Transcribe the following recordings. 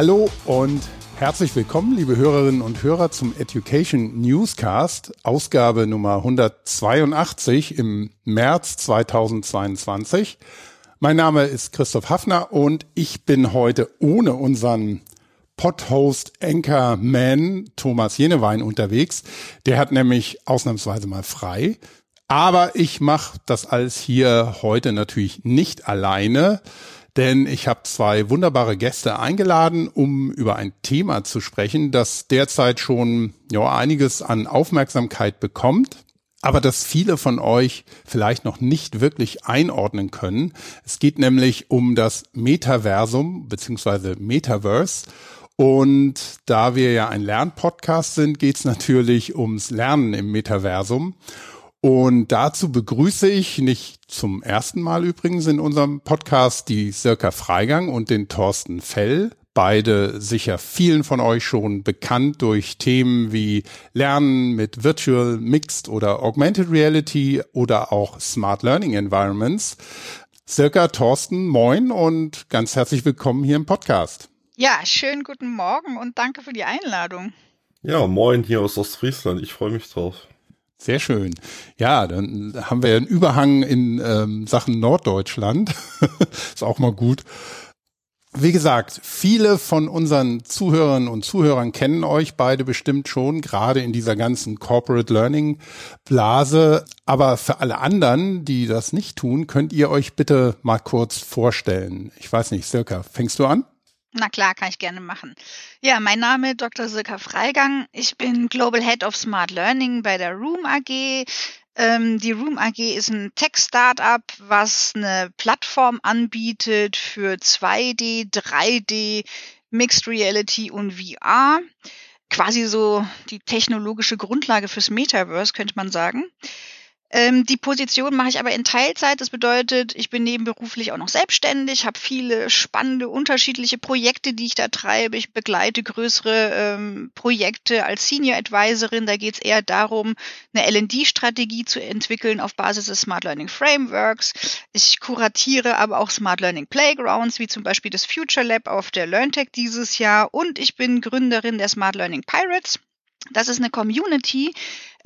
Hallo und herzlich willkommen, liebe Hörerinnen und Hörer, zum Education Newscast, Ausgabe Nummer 182 im März 2022. Mein Name ist Christoph Hafner und ich bin heute ohne unseren Podhost Anchorman Thomas Jenewein unterwegs. Der hat nämlich ausnahmsweise mal frei. Aber ich mache das alles hier heute natürlich nicht alleine denn ich habe zwei wunderbare Gäste eingeladen, um über ein Thema zu sprechen, das derzeit schon ja, einiges an Aufmerksamkeit bekommt, aber das viele von euch vielleicht noch nicht wirklich einordnen können. Es geht nämlich um das Metaversum beziehungsweise Metaverse. Und da wir ja ein Lernpodcast sind, geht es natürlich ums Lernen im Metaversum. Und dazu begrüße ich nicht zum ersten Mal übrigens in unserem Podcast die Sirka Freigang und den Thorsten Fell. Beide sicher vielen von euch schon bekannt durch Themen wie Lernen mit Virtual, Mixed oder Augmented Reality oder auch Smart Learning Environments. Sirka, Thorsten, moin und ganz herzlich willkommen hier im Podcast. Ja, schönen guten Morgen und danke für die Einladung. Ja, moin hier aus Ostfriesland. Ich freue mich drauf. Sehr schön. Ja, dann haben wir einen Überhang in ähm, Sachen Norddeutschland. Ist auch mal gut. Wie gesagt, viele von unseren Zuhörern und Zuhörern kennen euch beide bestimmt schon, gerade in dieser ganzen Corporate Learning Blase. Aber für alle anderen, die das nicht tun, könnt ihr euch bitte mal kurz vorstellen. Ich weiß nicht, Circa, fängst du an? Na klar, kann ich gerne machen. Ja, mein Name ist Dr. Silka Freigang. Ich bin Global Head of Smart Learning bei der Room AG. Ähm, die Room AG ist ein Tech-Startup, was eine Plattform anbietet für 2D, 3D, Mixed Reality und VR. Quasi so die technologische Grundlage fürs Metaverse, könnte man sagen. Ähm, die Position mache ich aber in Teilzeit. Das bedeutet, ich bin nebenberuflich auch noch selbstständig, habe viele spannende, unterschiedliche Projekte, die ich da treibe. Ich begleite größere ähm, Projekte als Senior Advisorin. Da geht es eher darum, eine LD-Strategie zu entwickeln auf Basis des Smart Learning Frameworks. Ich kuratiere aber auch Smart Learning Playgrounds, wie zum Beispiel das Future Lab auf der LearnTech dieses Jahr. Und ich bin Gründerin der Smart Learning Pirates. Das ist eine Community,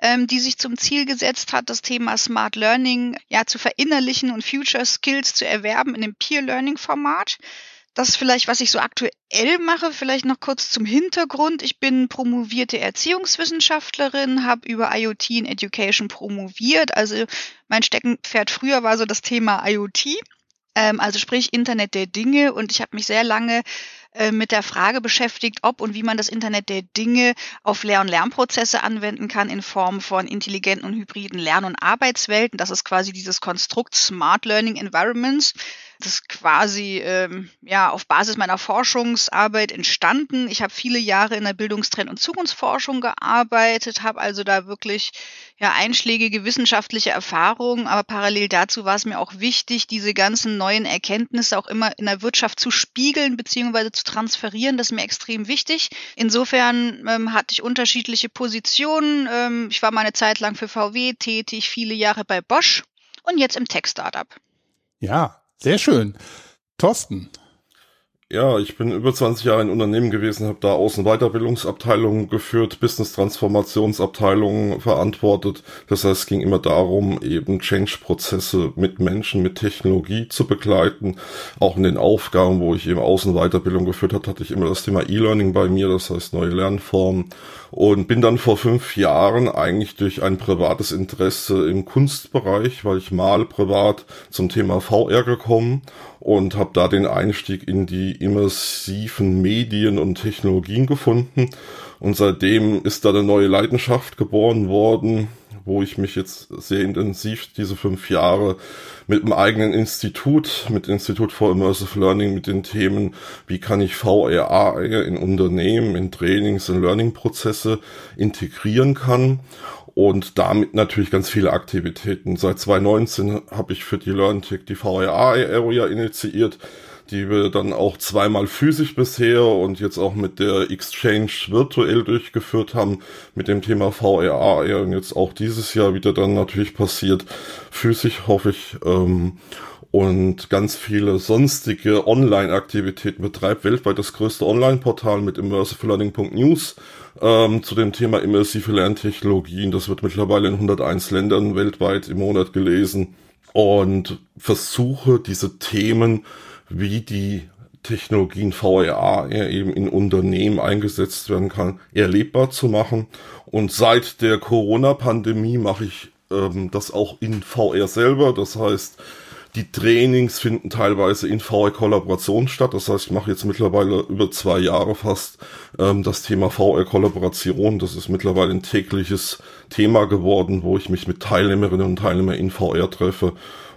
ähm, die sich zum Ziel gesetzt hat, das Thema Smart Learning ja zu verinnerlichen und Future Skills zu erwerben in dem Peer Learning Format. Das ist vielleicht, was ich so aktuell mache, vielleicht noch kurz zum Hintergrund. Ich bin promovierte Erziehungswissenschaftlerin, habe über IoT in Education promoviert. Also mein Steckenpferd früher war so das Thema IoT, ähm, also sprich Internet der Dinge. Und ich habe mich sehr lange äh, mit der Frage beschäftigt, ob und wie man das Internet der Dinge auf Lehr- und Lernprozesse anwenden kann in Form von intelligenten und hybriden Lern- und Arbeitswelten. Das ist quasi dieses Konstrukt Smart Learning Environments das quasi ähm, ja auf Basis meiner Forschungsarbeit entstanden. Ich habe viele Jahre in der Bildungstrend- und Zukunftsforschung gearbeitet, habe also da wirklich ja einschlägige wissenschaftliche Erfahrungen, aber parallel dazu war es mir auch wichtig, diese ganzen neuen Erkenntnisse auch immer in der Wirtschaft zu spiegeln bzw. zu transferieren. Das ist mir extrem wichtig. Insofern ähm, hatte ich unterschiedliche Positionen. Ähm, ich war mal eine Zeit lang für VW tätig, viele Jahre bei Bosch und jetzt im Tech-Startup. Ja, sehr schön. Thorsten. Ja, ich bin über 20 Jahre in Unternehmen gewesen, habe da Außen- Weiterbildungsabteilungen geführt, Business-Transformationsabteilungen verantwortet. Das heißt, es ging immer darum, eben Change-Prozesse mit Menschen, mit Technologie zu begleiten. Auch in den Aufgaben, wo ich eben Außen- Weiterbildung geführt habe, hatte ich immer das Thema E-Learning bei mir, das heißt neue Lernformen. Und bin dann vor fünf Jahren eigentlich durch ein privates Interesse im Kunstbereich, weil ich mal privat zum Thema VR gekommen und habe da den Einstieg in die immersiven Medien und Technologien gefunden. Und seitdem ist da eine neue Leidenschaft geboren worden, wo ich mich jetzt sehr intensiv diese fünf Jahre mit dem eigenen Institut, mit Institut for Immersive Learning, mit den Themen, wie kann ich VRA in Unternehmen, in Trainings, in Learning-Prozesse integrieren kann und damit natürlich ganz viele Aktivitäten. Seit 2019 habe ich für die LearnTech die VRA-Area initiiert, die wir dann auch zweimal physisch bisher und jetzt auch mit der Exchange virtuell durchgeführt haben mit dem Thema VRA und jetzt auch dieses Jahr wieder dann natürlich passiert, physisch hoffe ich. Ähm, und ganz viele sonstige Online-Aktivitäten betreibt. Weltweit das größte Online-Portal mit immersivelearning.news ähm, zu dem Thema immersive Lerntechnologien. Das wird mittlerweile in 101 Ländern weltweit im Monat gelesen und versuche diese Themen wie die Technologien VRA eben in Unternehmen eingesetzt werden kann, erlebbar zu machen. Und seit der Corona-Pandemie mache ich ähm, das auch in VR selber. Das heißt, die Trainings finden teilweise in VR-Kollaboration statt. Das heißt, ich mache jetzt mittlerweile über zwei Jahre fast ähm, das Thema VR-Kollaboration. Das ist mittlerweile ein tägliches Thema geworden, wo ich mich mit Teilnehmerinnen und Teilnehmern in VR treffe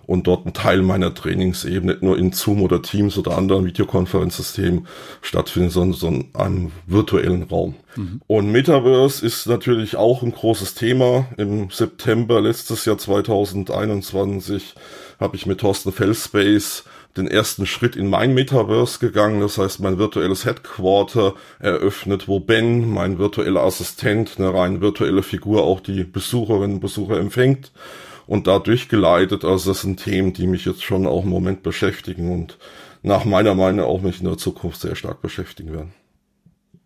und dort ein Teil meiner Trainings eben nicht nur in Zoom oder Teams oder anderen Videokonferenzsystemen stattfindet, sondern so in einem virtuellen Raum. Mhm. Und Metaverse ist natürlich auch ein großes Thema. Im September letztes Jahr 2021 habe ich mit Thorsten Fellspace den ersten Schritt in mein Metaverse gegangen, das heißt mein virtuelles Headquarter eröffnet, wo Ben, mein virtueller Assistent, eine rein virtuelle Figur, auch die Besucherinnen und Besucher empfängt und da durchgeleitet. Also das sind Themen, die mich jetzt schon auch im Moment beschäftigen und nach meiner Meinung auch mich in der Zukunft sehr stark beschäftigen werden.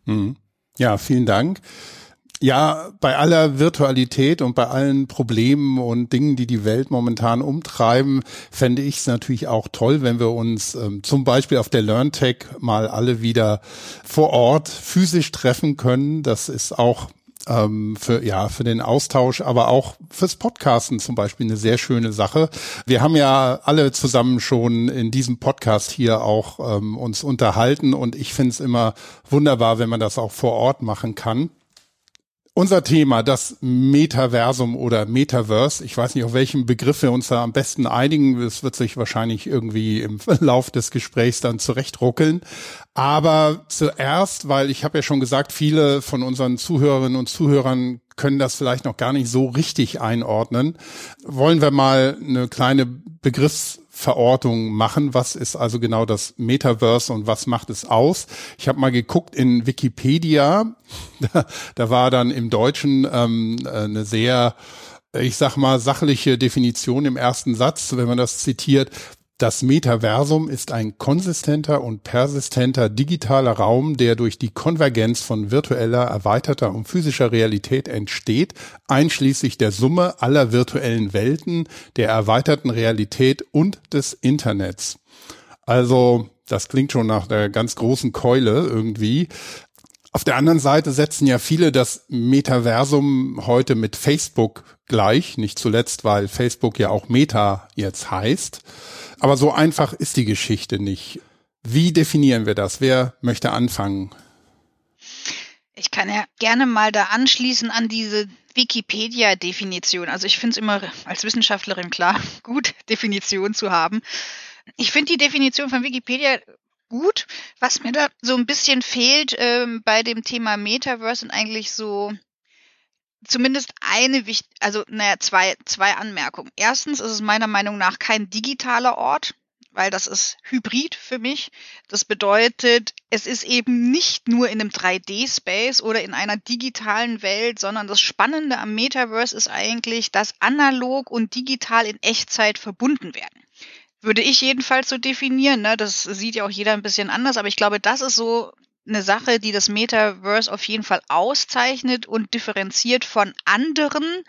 Mhm. Ja, vielen Dank. Ja, bei aller Virtualität und bei allen Problemen und Dingen, die die Welt momentan umtreiben, fände ich es natürlich auch toll, wenn wir uns ähm, zum Beispiel auf der LearnTech mal alle wieder vor Ort physisch treffen können. Das ist auch ähm, für ja für den Austausch, aber auch fürs Podcasten zum Beispiel eine sehr schöne Sache. Wir haben ja alle zusammen schon in diesem Podcast hier auch ähm, uns unterhalten und ich finde es immer wunderbar, wenn man das auch vor Ort machen kann. Unser Thema, das Metaversum oder Metaverse. Ich weiß nicht, auf welchen Begriff wir uns da am besten einigen. Es wird sich wahrscheinlich irgendwie im Lauf des Gesprächs dann zurechtruckeln. Aber zuerst, weil ich habe ja schon gesagt, viele von unseren Zuhörerinnen und Zuhörern können das vielleicht noch gar nicht so richtig einordnen, wollen wir mal eine kleine Begriffs Verortung machen. Was ist also genau das Metaverse und was macht es aus? Ich habe mal geguckt in Wikipedia. Da, war dann im Deutschen ähm, eine sehr ich sag mal, sachliche Definition im ersten Satz, wenn man das zitiert. Das Metaversum ist ein konsistenter und persistenter digitaler Raum, der durch die Konvergenz von virtueller, erweiterter und physischer Realität entsteht, einschließlich der Summe aller virtuellen Welten, der erweiterten Realität und des Internets. Also, das klingt schon nach der ganz großen Keule irgendwie. Auf der anderen Seite setzen ja viele das Metaversum heute mit Facebook gleich, nicht zuletzt, weil Facebook ja auch Meta jetzt heißt. Aber so einfach ist die Geschichte nicht. Wie definieren wir das? Wer möchte anfangen? Ich kann ja gerne mal da anschließen an diese Wikipedia-Definition. Also ich finde es immer als Wissenschaftlerin klar, gut, Definition zu haben. Ich finde die Definition von Wikipedia gut. Was mir da so ein bisschen fehlt ähm, bei dem Thema Metaverse und eigentlich so zumindest eine wichtig, also naja, zwei, zwei Anmerkungen. Erstens ist es meiner Meinung nach kein digitaler Ort, weil das ist Hybrid für mich. Das bedeutet, es ist eben nicht nur in einem 3D-Space oder in einer digitalen Welt, sondern das Spannende am Metaverse ist eigentlich, dass analog und digital in Echtzeit verbunden werden. Würde ich jedenfalls so definieren. Ne? Das sieht ja auch jeder ein bisschen anders, aber ich glaube, das ist so eine Sache, die das Metaverse auf jeden Fall auszeichnet und differenziert von anderen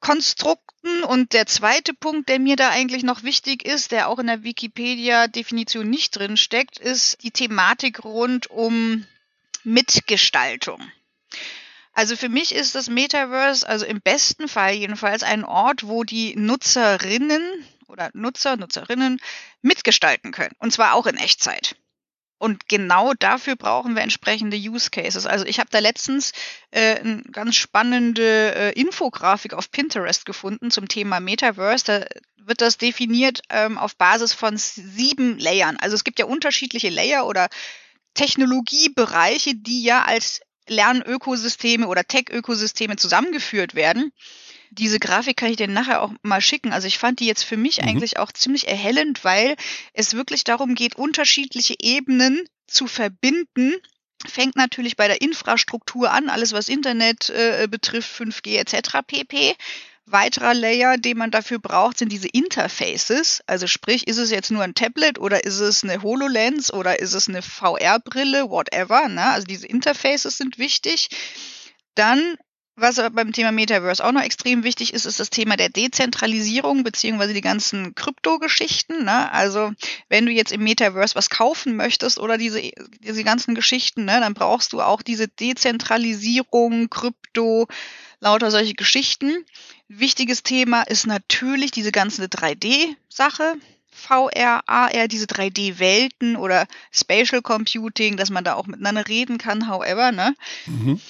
Konstrukten. Und der zweite Punkt, der mir da eigentlich noch wichtig ist, der auch in der Wikipedia-Definition nicht drin steckt, ist die Thematik rund um Mitgestaltung. Also für mich ist das Metaverse, also im besten Fall jedenfalls, ein Ort, wo die Nutzerinnen oder Nutzer, Nutzerinnen mitgestalten können. Und zwar auch in Echtzeit. Und genau dafür brauchen wir entsprechende Use Cases. Also ich habe da letztens äh, eine ganz spannende äh, Infografik auf Pinterest gefunden zum Thema Metaverse. Da wird das definiert ähm, auf Basis von sieben Layern. Also es gibt ja unterschiedliche Layer oder Technologiebereiche, die ja als Lernökosysteme oder Tech-Ökosysteme zusammengeführt werden diese Grafik kann ich dir nachher auch mal schicken. Also ich fand die jetzt für mich mhm. eigentlich auch ziemlich erhellend, weil es wirklich darum geht, unterschiedliche Ebenen zu verbinden. Fängt natürlich bei der Infrastruktur an, alles was Internet äh, betrifft, 5G etc. pp. weiterer Layer, den man dafür braucht, sind diese Interfaces. Also sprich, ist es jetzt nur ein Tablet oder ist es eine HoloLens oder ist es eine VR-Brille, whatever. Ne? Also diese Interfaces sind wichtig. Dann was beim Thema Metaverse auch noch extrem wichtig ist, ist das Thema der Dezentralisierung beziehungsweise die ganzen Krypto-Geschichten. Ne? Also wenn du jetzt im Metaverse was kaufen möchtest oder diese, diese ganzen Geschichten, ne, dann brauchst du auch diese Dezentralisierung, Krypto, lauter solche Geschichten. Wichtiges Thema ist natürlich diese ganze 3D-Sache. VR, AR, diese 3D-Welten oder Spatial Computing, dass man da auch miteinander reden kann, however, ne? Mhm.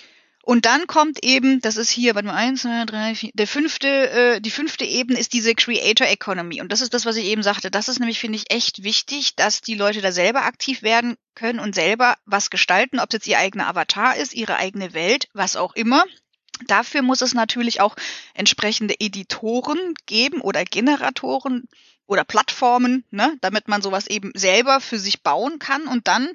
Und dann kommt eben, das ist hier, warte mal, eins, zwei, drei, vier, der fünfte, äh, die fünfte Ebene ist diese Creator Economy. Und das ist das, was ich eben sagte. Das ist nämlich, finde ich, echt wichtig, dass die Leute da selber aktiv werden können und selber was gestalten, ob es jetzt ihr eigener Avatar ist, ihre eigene Welt, was auch immer. Dafür muss es natürlich auch entsprechende Editoren geben oder Generatoren oder Plattformen, ne, damit man sowas eben selber für sich bauen kann und dann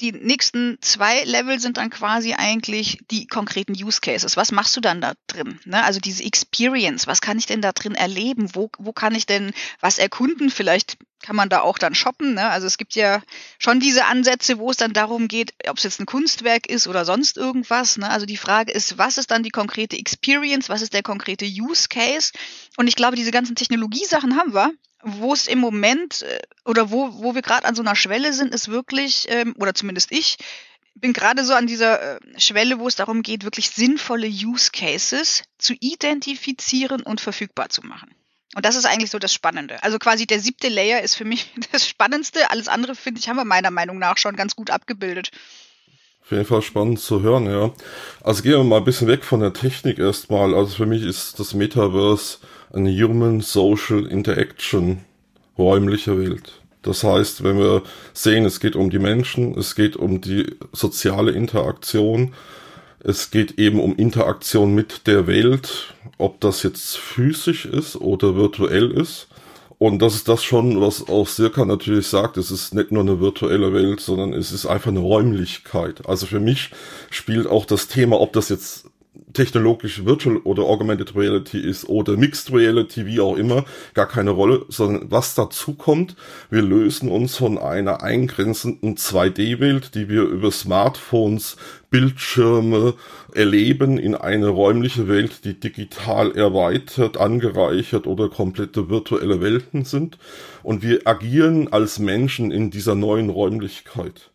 die nächsten zwei Level sind dann quasi eigentlich die konkreten Use Cases. Was machst du dann da drin? Ne? Also diese Experience, was kann ich denn da drin erleben? Wo, wo kann ich denn was erkunden? Vielleicht kann man da auch dann shoppen. Ne? Also es gibt ja schon diese Ansätze, wo es dann darum geht, ob es jetzt ein Kunstwerk ist oder sonst irgendwas. Ne? Also die Frage ist, was ist dann die konkrete Experience? Was ist der konkrete Use Case? Und ich glaube, diese ganzen Technologiesachen haben wir wo es im Moment äh, oder wo, wo wir gerade an so einer Schwelle sind, ist wirklich, ähm, oder zumindest ich, bin gerade so an dieser äh, Schwelle, wo es darum geht, wirklich sinnvolle Use Cases zu identifizieren und verfügbar zu machen. Und das ist eigentlich so das Spannende. Also quasi der siebte Layer ist für mich das Spannendste. Alles andere, finde ich, haben wir meiner Meinung nach schon ganz gut abgebildet. Auf jeden Fall spannend zu hören, ja. Also gehen wir mal ein bisschen weg von der Technik erstmal. Also für mich ist das Metaverse eine Human Social Interaction räumliche Welt. Das heißt, wenn wir sehen, es geht um die Menschen, es geht um die soziale Interaktion, es geht eben um Interaktion mit der Welt, ob das jetzt physisch ist oder virtuell ist. Und das ist das schon, was auch Sirka natürlich sagt. Es ist nicht nur eine virtuelle Welt, sondern es ist einfach eine Räumlichkeit. Also für mich spielt auch das Thema, ob das jetzt technologisch Virtual oder Augmented Reality ist oder Mixed Reality, wie auch immer, gar keine Rolle, sondern was dazu kommt, wir lösen uns von einer eingrenzenden 2D-Welt, die wir über Smartphones, Bildschirme erleben, in eine räumliche Welt, die digital erweitert, angereichert oder komplette virtuelle Welten sind. Und wir agieren als Menschen in dieser neuen Räumlichkeit.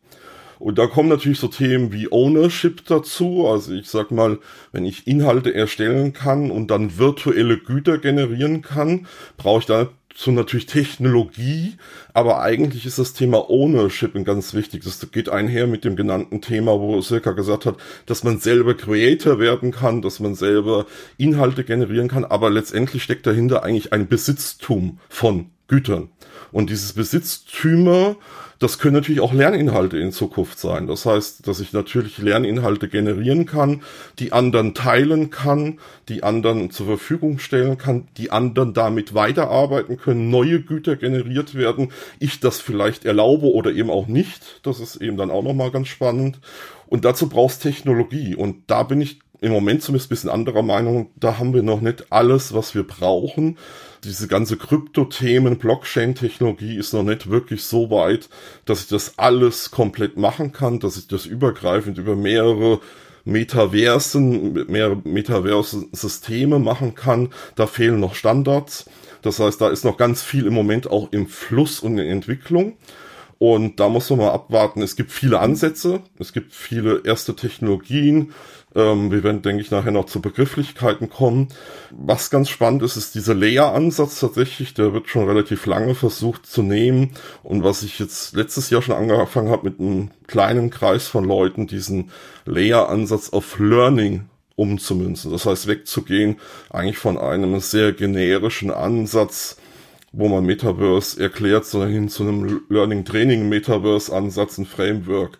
Und da kommen natürlich so Themen wie Ownership dazu. Also ich sag mal, wenn ich Inhalte erstellen kann und dann virtuelle Güter generieren kann, brauche ich dazu natürlich Technologie, aber eigentlich ist das Thema Ownership ein ganz wichtiges. Das geht einher mit dem genannten Thema, wo Silka gesagt hat, dass man selber Creator werden kann, dass man selber Inhalte generieren kann, aber letztendlich steckt dahinter eigentlich ein Besitztum von Gütern. Und dieses Besitztümer das können natürlich auch Lerninhalte in Zukunft sein. Das heißt, dass ich natürlich Lerninhalte generieren kann, die anderen teilen kann, die anderen zur Verfügung stellen kann, die anderen damit weiterarbeiten können, neue Güter generiert werden, ich das vielleicht erlaube oder eben auch nicht. Das ist eben dann auch nochmal ganz spannend. Und dazu brauchst Technologie. Und da bin ich im Moment zumindest ein bisschen anderer Meinung. Da haben wir noch nicht alles, was wir brauchen diese ganze Krypto-Themen, Blockchain-Technologie ist noch nicht wirklich so weit, dass ich das alles komplett machen kann, dass ich das übergreifend über mehrere Metaversen, mehrere Metaverse-Systeme machen kann. Da fehlen noch Standards. Das heißt, da ist noch ganz viel im Moment auch im Fluss und in Entwicklung. Und da muss man mal abwarten. Es gibt viele Ansätze, es gibt viele erste Technologien, ähm, wir werden, denke ich, nachher noch zu Begrifflichkeiten kommen. Was ganz spannend ist, ist dieser Layer-Ansatz tatsächlich. Der wird schon relativ lange versucht zu nehmen. Und was ich jetzt letztes Jahr schon angefangen habe mit einem kleinen Kreis von Leuten, diesen Layer-Ansatz auf Learning umzumünzen. Das heißt, wegzugehen eigentlich von einem sehr generischen Ansatz, wo man Metaverse erklärt, sondern hin zu einem Learning Training Metaverse Ansatz, ein Framework.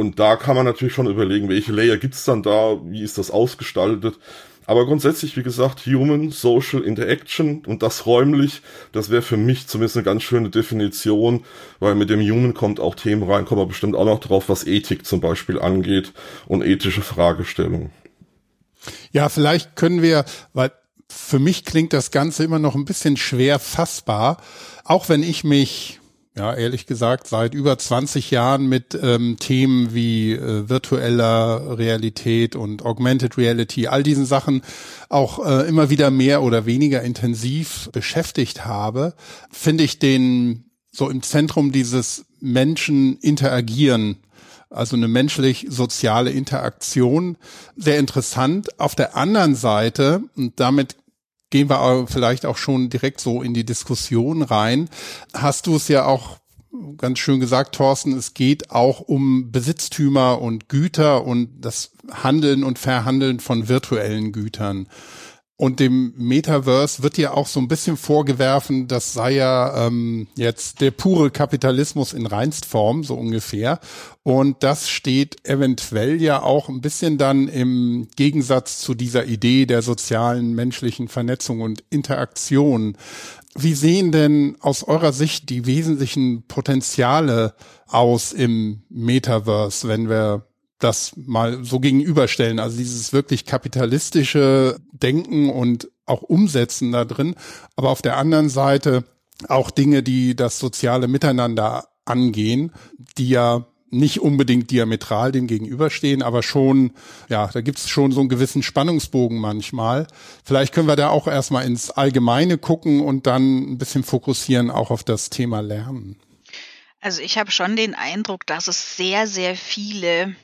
Und da kann man natürlich schon überlegen, welche Layer gibt's dann da, wie ist das ausgestaltet. Aber grundsätzlich, wie gesagt, Human Social Interaction und das räumlich, das wäre für mich zumindest eine ganz schöne Definition, weil mit dem Human kommt auch Themen rein, kommen wir bestimmt auch noch drauf, was Ethik zum Beispiel angeht und ethische Fragestellungen. Ja, vielleicht können wir, weil für mich klingt das Ganze immer noch ein bisschen schwer fassbar, auch wenn ich mich ja, ehrlich gesagt, seit über 20 Jahren mit ähm, Themen wie äh, virtueller Realität und Augmented Reality, all diesen Sachen auch äh, immer wieder mehr oder weniger intensiv beschäftigt habe, finde ich den so im Zentrum dieses Menschen interagieren also eine menschlich-soziale Interaktion, sehr interessant. Auf der anderen Seite, und damit gehen wir vielleicht auch schon direkt so in die Diskussion rein, hast du es ja auch ganz schön gesagt, Thorsten, es geht auch um Besitztümer und Güter und das Handeln und Verhandeln von virtuellen Gütern. Und dem Metaverse wird ja auch so ein bisschen vorgewerfen, das sei ja ähm, jetzt der pure Kapitalismus in Reinstform, so ungefähr. Und das steht eventuell ja auch ein bisschen dann im Gegensatz zu dieser Idee der sozialen menschlichen Vernetzung und Interaktion. Wie sehen denn aus eurer Sicht die wesentlichen Potenziale aus im Metaverse, wenn wir das mal so gegenüberstellen. Also dieses wirklich kapitalistische Denken und auch Umsetzen da drin. Aber auf der anderen Seite auch Dinge, die das soziale Miteinander angehen, die ja nicht unbedingt diametral dem gegenüberstehen, aber schon, ja, da gibt's schon so einen gewissen Spannungsbogen manchmal. Vielleicht können wir da auch erstmal ins Allgemeine gucken und dann ein bisschen fokussieren auch auf das Thema Lernen. Also ich habe schon den Eindruck, dass es sehr, sehr viele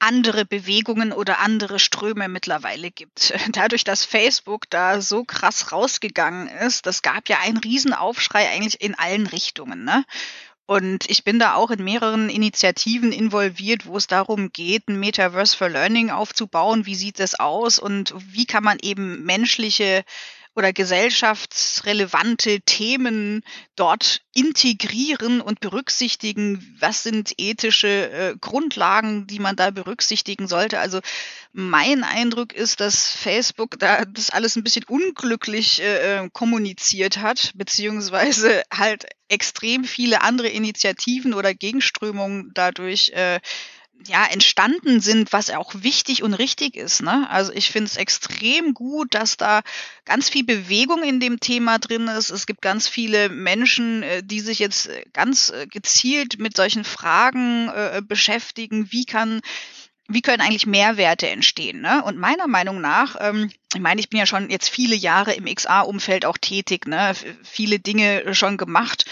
andere Bewegungen oder andere Ströme mittlerweile gibt. Dadurch, dass Facebook da so krass rausgegangen ist, das gab ja einen Riesenaufschrei eigentlich in allen Richtungen. Ne? Und ich bin da auch in mehreren Initiativen involviert, wo es darum geht, ein Metaverse for Learning aufzubauen. Wie sieht das aus und wie kann man eben menschliche oder gesellschaftsrelevante Themen dort integrieren und berücksichtigen? Was sind ethische äh, Grundlagen, die man da berücksichtigen sollte? Also mein Eindruck ist, dass Facebook da das alles ein bisschen unglücklich äh, äh kommuniziert hat, beziehungsweise halt extrem viele andere Initiativen oder Gegenströmungen dadurch äh, ja, entstanden sind, was auch wichtig und richtig ist. Ne? Also ich finde es extrem gut, dass da ganz viel Bewegung in dem Thema drin ist. Es gibt ganz viele Menschen, äh, die sich jetzt äh, ganz äh, gezielt mit solchen Fragen äh, beschäftigen. Wie kann wie können eigentlich Mehrwerte entstehen? Ne? Und meiner Meinung nach, ähm, ich meine, ich bin ja schon jetzt viele Jahre im XA-Umfeld auch tätig, ne? viele Dinge schon gemacht.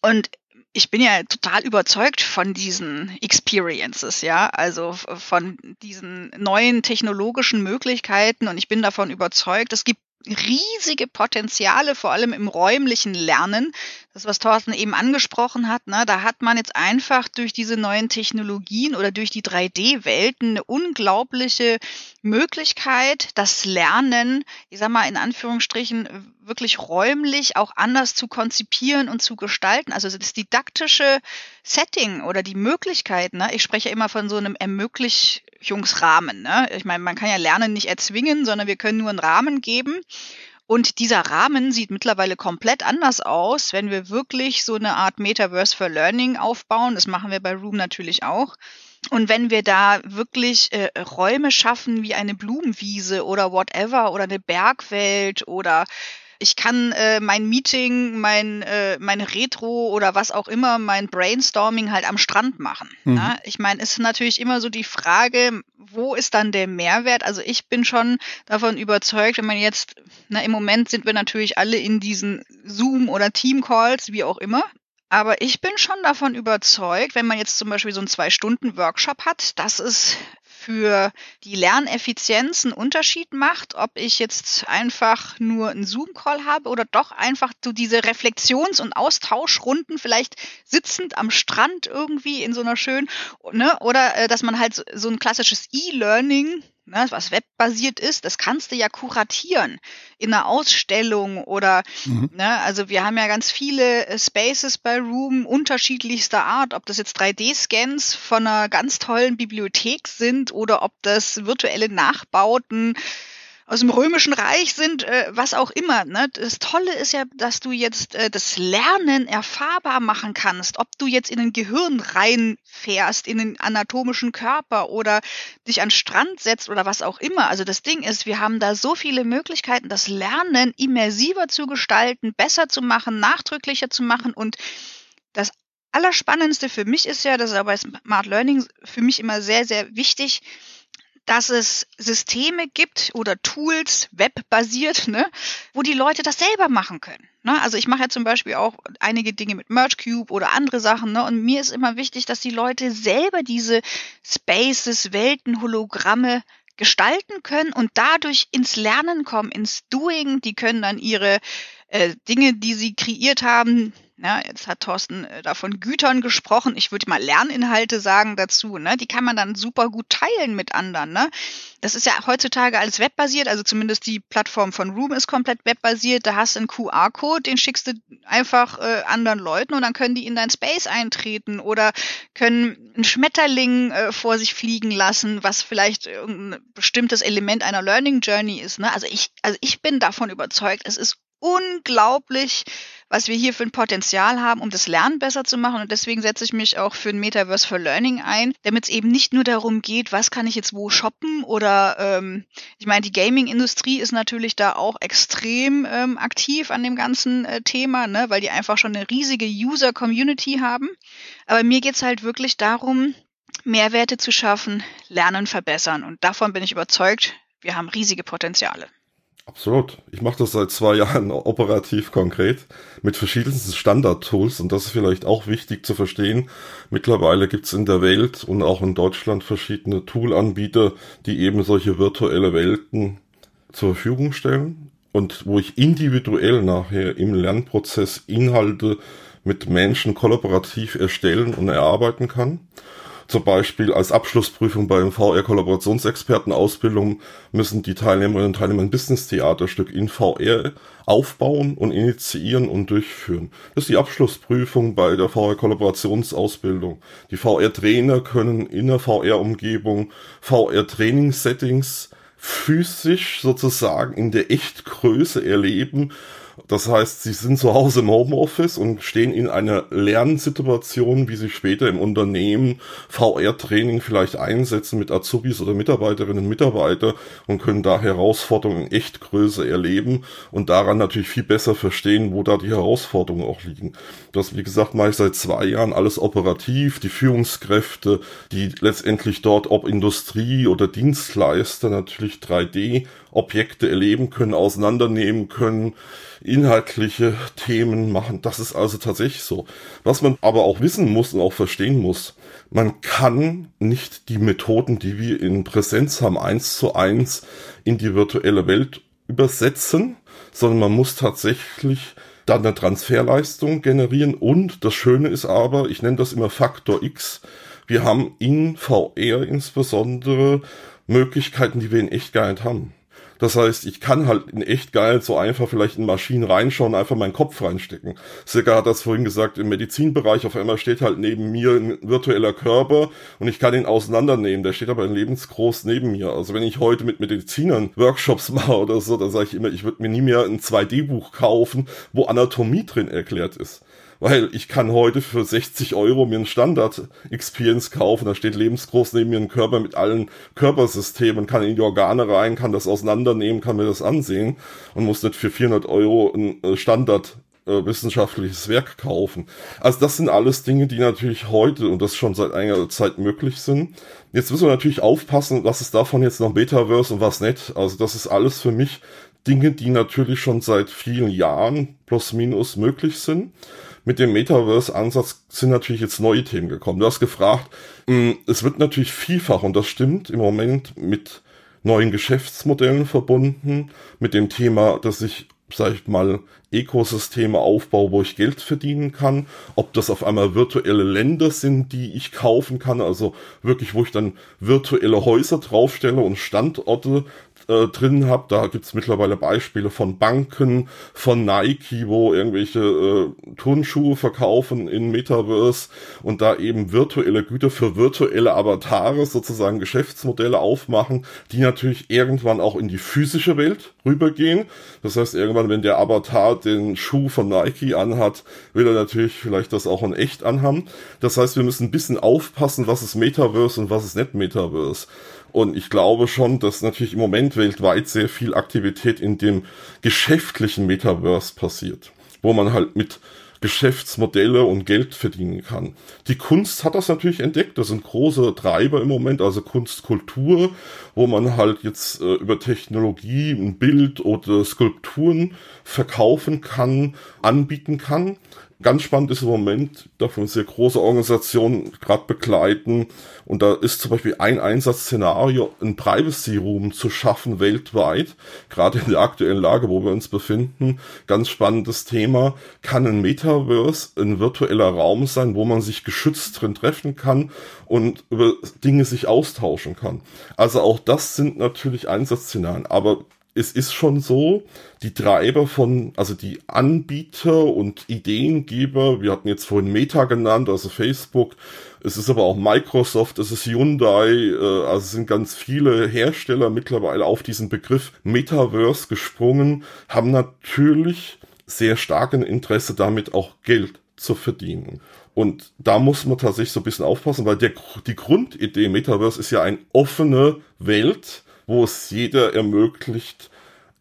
Und ich bin ja total überzeugt von diesen Experiences, ja, also von diesen neuen technologischen Möglichkeiten und ich bin davon überzeugt, es gibt riesige Potenziale, vor allem im räumlichen Lernen. Das, was Thorsten eben angesprochen hat, ne, da hat man jetzt einfach durch diese neuen Technologien oder durch die 3D-Welten eine unglaubliche Möglichkeit, das Lernen, ich sag mal in Anführungsstrichen, wirklich räumlich auch anders zu konzipieren und zu gestalten. Also das didaktische Setting oder die Möglichkeiten, ne, ich spreche immer von so einem Ermöglich Jungsrahmen. Ne? Ich meine, man kann ja Lernen nicht erzwingen, sondern wir können nur einen Rahmen geben. Und dieser Rahmen sieht mittlerweile komplett anders aus, wenn wir wirklich so eine Art Metaverse for Learning aufbauen. Das machen wir bei Room natürlich auch. Und wenn wir da wirklich äh, Räume schaffen wie eine Blumenwiese oder whatever oder eine Bergwelt oder ich kann äh, mein Meeting, mein, äh, meine Retro oder was auch immer, mein Brainstorming halt am Strand machen. Mhm. Ja? Ich meine, ist natürlich immer so die Frage, wo ist dann der Mehrwert? Also ich bin schon davon überzeugt, wenn man jetzt, na, im Moment sind wir natürlich alle in diesen Zoom- oder Team-Calls, wie auch immer. Aber ich bin schon davon überzeugt, wenn man jetzt zum Beispiel so einen Zwei-Stunden-Workshop hat, dass es für die Lerneffizienz einen Unterschied macht, ob ich jetzt einfach nur einen Zoom-Call habe oder doch einfach so diese Reflexions- und Austauschrunden vielleicht sitzend am Strand irgendwie in so einer schönen, ne, oder äh, dass man halt so ein klassisches E-Learning ne, was webbasiert ist, das kannst du ja kuratieren in einer Ausstellung oder, mhm. ne, also wir haben ja ganz viele äh, Spaces bei Room unterschiedlichster Art, ob das jetzt 3D-Scans von einer ganz tollen Bibliothek sind oder ob das virtuelle Nachbauten aus dem Römischen Reich sind, äh, was auch immer. Ne? Das Tolle ist ja, dass du jetzt äh, das Lernen erfahrbar machen kannst, ob du jetzt in den Gehirn reinfährst, in den anatomischen Körper oder dich an Strand setzt oder was auch immer. Also das Ding ist, wir haben da so viele Möglichkeiten, das Lernen immersiver zu gestalten, besser zu machen, nachdrücklicher zu machen und das Allerspannendste für mich ist ja, das ist aber bei Smart Learning für mich immer sehr, sehr wichtig, dass es Systeme gibt oder Tools, webbasiert, ne, wo die Leute das selber machen können. Ne? Also ich mache ja zum Beispiel auch einige Dinge mit MergeCube oder andere Sachen. Ne? Und mir ist immer wichtig, dass die Leute selber diese Spaces, Welten, Hologramme gestalten können und dadurch ins Lernen kommen, ins Doing. Die können dann ihre äh, Dinge, die sie kreiert haben, ja, jetzt hat Thorsten äh, da von Gütern gesprochen. Ich würde mal Lerninhalte sagen dazu. Ne? Die kann man dann super gut teilen mit anderen. Ne? Das ist ja heutzutage alles webbasiert. Also zumindest die Plattform von Room ist komplett webbasiert. Da hast du einen QR-Code, den schickst du einfach äh, anderen Leuten und dann können die in dein Space eintreten oder können einen Schmetterling äh, vor sich fliegen lassen, was vielleicht ein bestimmtes Element einer Learning Journey ist. Ne? Also ich, also ich bin davon überzeugt, es ist unglaublich, was wir hier für ein Potenzial haben, um das Lernen besser zu machen. Und deswegen setze ich mich auch für ein Metaverse for Learning ein, damit es eben nicht nur darum geht, was kann ich jetzt wo shoppen oder ähm, ich meine, die Gaming-Industrie ist natürlich da auch extrem ähm, aktiv an dem ganzen äh, Thema, ne, weil die einfach schon eine riesige User-Community haben. Aber mir geht's halt wirklich darum, Mehrwerte zu schaffen, Lernen verbessern. Und davon bin ich überzeugt, wir haben riesige Potenziale. Absolut. Ich mache das seit zwei Jahren operativ konkret mit verschiedensten Standard-Tools und das ist vielleicht auch wichtig zu verstehen. Mittlerweile gibt's in der Welt und auch in Deutschland verschiedene Tool-Anbieter, die eben solche virtuelle Welten zur Verfügung stellen und wo ich individuell nachher im Lernprozess Inhalte mit Menschen kollaborativ erstellen und erarbeiten kann. Zum Beispiel als Abschlussprüfung beim VR-Kollaborationsexpertenausbildung müssen die Teilnehmerinnen und Teilnehmer ein Business-Theaterstück in VR aufbauen und initiieren und durchführen. Das ist die Abschlussprüfung bei der VR-Kollaborationsausbildung. Die VR-Trainer können in der VR-Umgebung VR-Training-Settings physisch sozusagen in der Echtgröße erleben das heißt, sie sind zu Hause im Homeoffice und stehen in einer Lernsituation, wie sie später im Unternehmen VR-Training vielleicht einsetzen mit Azubis oder Mitarbeiterinnen und Mitarbeiter und können da Herausforderungen in Echtgröße erleben und daran natürlich viel besser verstehen, wo da die Herausforderungen auch liegen. Das, wie gesagt, mache ich seit zwei Jahren alles operativ, die Führungskräfte, die letztendlich dort, ob Industrie oder Dienstleister, natürlich 3D Objekte erleben können, auseinandernehmen können, inhaltliche Themen machen. Das ist also tatsächlich so. Was man aber auch wissen muss und auch verstehen muss, man kann nicht die Methoden, die wir in Präsenz haben, eins zu eins in die virtuelle Welt übersetzen, sondern man muss tatsächlich dann eine Transferleistung generieren und das Schöne ist aber, ich nenne das immer Faktor X, wir haben in VR insbesondere Möglichkeiten, die wir in echt gar nicht haben. Das heißt, ich kann halt in echt geil so einfach vielleicht in Maschinen reinschauen, einfach meinen Kopf reinstecken. Sika hat das vorhin gesagt, im Medizinbereich auf einmal steht halt neben mir ein virtueller Körper und ich kann ihn auseinandernehmen. Der steht aber in lebensgroß neben mir. Also wenn ich heute mit Medizinern Workshops mache oder so, dann sage ich immer, ich würde mir nie mehr ein 2D-Buch kaufen, wo Anatomie drin erklärt ist weil ich kann heute für 60 Euro mir einen Standard Experience kaufen, da steht lebensgroß neben mir ein Körper mit allen Körpersystemen, kann in die Organe rein, kann das auseinandernehmen, kann mir das ansehen und muss nicht für 400 Euro ein äh, Standard äh, wissenschaftliches Werk kaufen. Also das sind alles Dinge, die natürlich heute und das schon seit einiger Zeit möglich sind. Jetzt müssen wir natürlich aufpassen, was ist davon jetzt noch Metaverse und was nicht. Also das ist alles für mich Dinge, die natürlich schon seit vielen Jahren plus minus möglich sind mit dem Metaverse-Ansatz sind natürlich jetzt neue Themen gekommen. Du hast gefragt, mm, es wird natürlich vielfach, und das stimmt, im Moment mit neuen Geschäftsmodellen verbunden, mit dem Thema, dass ich sag ich mal, Ökosysteme aufbaue, wo ich Geld verdienen kann. Ob das auf einmal virtuelle Länder sind, die ich kaufen kann, also wirklich, wo ich dann virtuelle Häuser draufstelle und Standorte äh, drin habe. Da gibt's mittlerweile Beispiele von Banken, von Nike, wo irgendwelche äh, Turnschuhe verkaufen in Metaverse und da eben virtuelle Güter für virtuelle Avatare, sozusagen Geschäftsmodelle aufmachen, die natürlich irgendwann auch in die physische Welt rübergehen. Das heißt, irgendwann, wenn der Avatar den Schuh von Nike anhat, will er natürlich vielleicht das auch in echt anhaben. Das heißt, wir müssen ein bisschen aufpassen, was ist Metaverse und was ist nicht Metaverse. Und ich glaube schon, dass natürlich im Moment weltweit sehr viel Aktivität in dem geschäftlichen Metaverse passiert, wo man halt mit Geschäftsmodelle und Geld verdienen kann. Die Kunst hat das natürlich entdeckt. Das sind große Treiber im Moment, also Kunstkultur, wo man halt jetzt äh, über Technologie ein Bild oder Skulpturen verkaufen kann, anbieten kann. Ganz spannend ist im Moment, man sehr große Organisationen gerade begleiten. Und da ist zum Beispiel ein Einsatzszenario, ein Privacy Room zu schaffen weltweit. Gerade in der aktuellen Lage, wo wir uns befinden. Ganz spannendes Thema. Kann ein Metaverse ein virtueller Raum sein, wo man sich geschützt drin treffen kann und über Dinge sich austauschen kann. Also auch das sind natürlich Einsatzszenarien. Aber es ist schon so, die Treiber von, also die Anbieter und Ideengeber, wir hatten jetzt vorhin Meta genannt, also Facebook, es ist aber auch Microsoft, es ist Hyundai, äh, also sind ganz viele Hersteller mittlerweile auf diesen Begriff Metaverse gesprungen, haben natürlich sehr starken Interesse damit auch Geld zu verdienen. Und da muss man tatsächlich so ein bisschen aufpassen, weil der, die Grundidee Metaverse ist ja eine offene Welt, wo es jeder ermöglicht,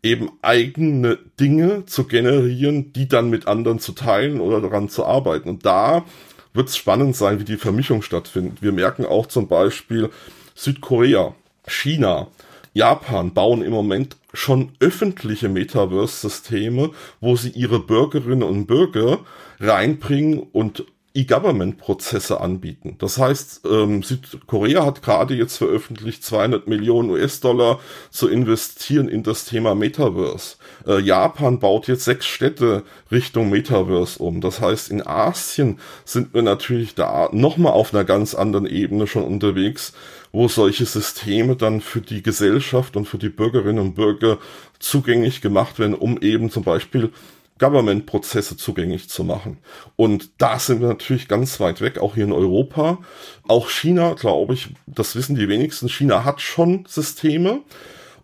eben eigene Dinge zu generieren, die dann mit anderen zu teilen oder daran zu arbeiten. Und da wird es spannend sein, wie die Vermischung stattfindet. Wir merken auch zum Beispiel Südkorea, China, Japan bauen im Moment schon öffentliche Metaverse-Systeme, wo sie ihre Bürgerinnen und Bürger reinbringen und E-Government-Prozesse anbieten. Das heißt, ähm, Südkorea hat gerade jetzt veröffentlicht, 200 Millionen US-Dollar zu investieren in das Thema Metaverse. Äh, Japan baut jetzt sechs Städte Richtung Metaverse um. Das heißt, in Asien sind wir natürlich da nochmal auf einer ganz anderen Ebene schon unterwegs, wo solche Systeme dann für die Gesellschaft und für die Bürgerinnen und Bürger zugänglich gemacht werden, um eben zum Beispiel Government-Prozesse zugänglich zu machen. Und da sind wir natürlich ganz weit weg, auch hier in Europa. Auch China, glaube ich, das wissen die wenigsten, China hat schon Systeme.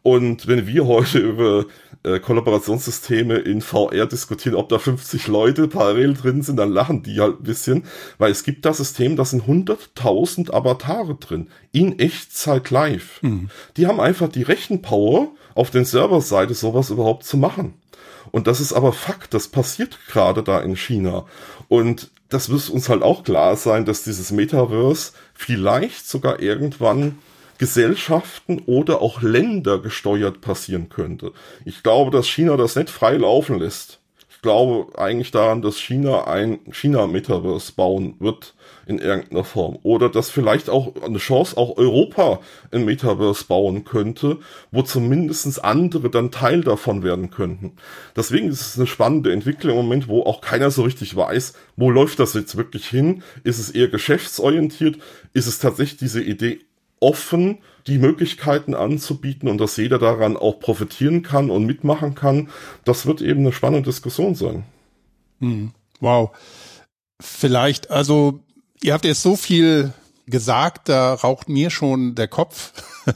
Und wenn wir heute über äh, Kollaborationssysteme in VR diskutieren, ob da 50 Leute parallel drin sind, dann lachen die halt ein bisschen, weil es gibt das System, da sind 100.000 Avatare drin, in Echtzeit live. Mhm. Die haben einfach die Rechenpower auf den Serverseite sowas überhaupt zu machen. Und das ist aber Fakt, das passiert gerade da in China. Und das muss uns halt auch klar sein, dass dieses Metaverse vielleicht sogar irgendwann Gesellschaften oder auch Länder gesteuert passieren könnte. Ich glaube, dass China das nicht frei laufen lässt. Ich glaube eigentlich daran, dass China ein China-Metaverse bauen wird in irgendeiner Form. Oder dass vielleicht auch eine Chance auch Europa ein Metaverse bauen könnte, wo zumindestens andere dann Teil davon werden könnten. Deswegen ist es eine spannende Entwicklung im Moment, wo auch keiner so richtig weiß, wo läuft das jetzt wirklich hin? Ist es eher geschäftsorientiert? Ist es tatsächlich diese Idee offen, die Möglichkeiten anzubieten und dass jeder daran auch profitieren kann und mitmachen kann? Das wird eben eine spannende Diskussion sein. Hm. Wow. Vielleicht, also Ihr habt jetzt so viel gesagt, da raucht mir schon der Kopf.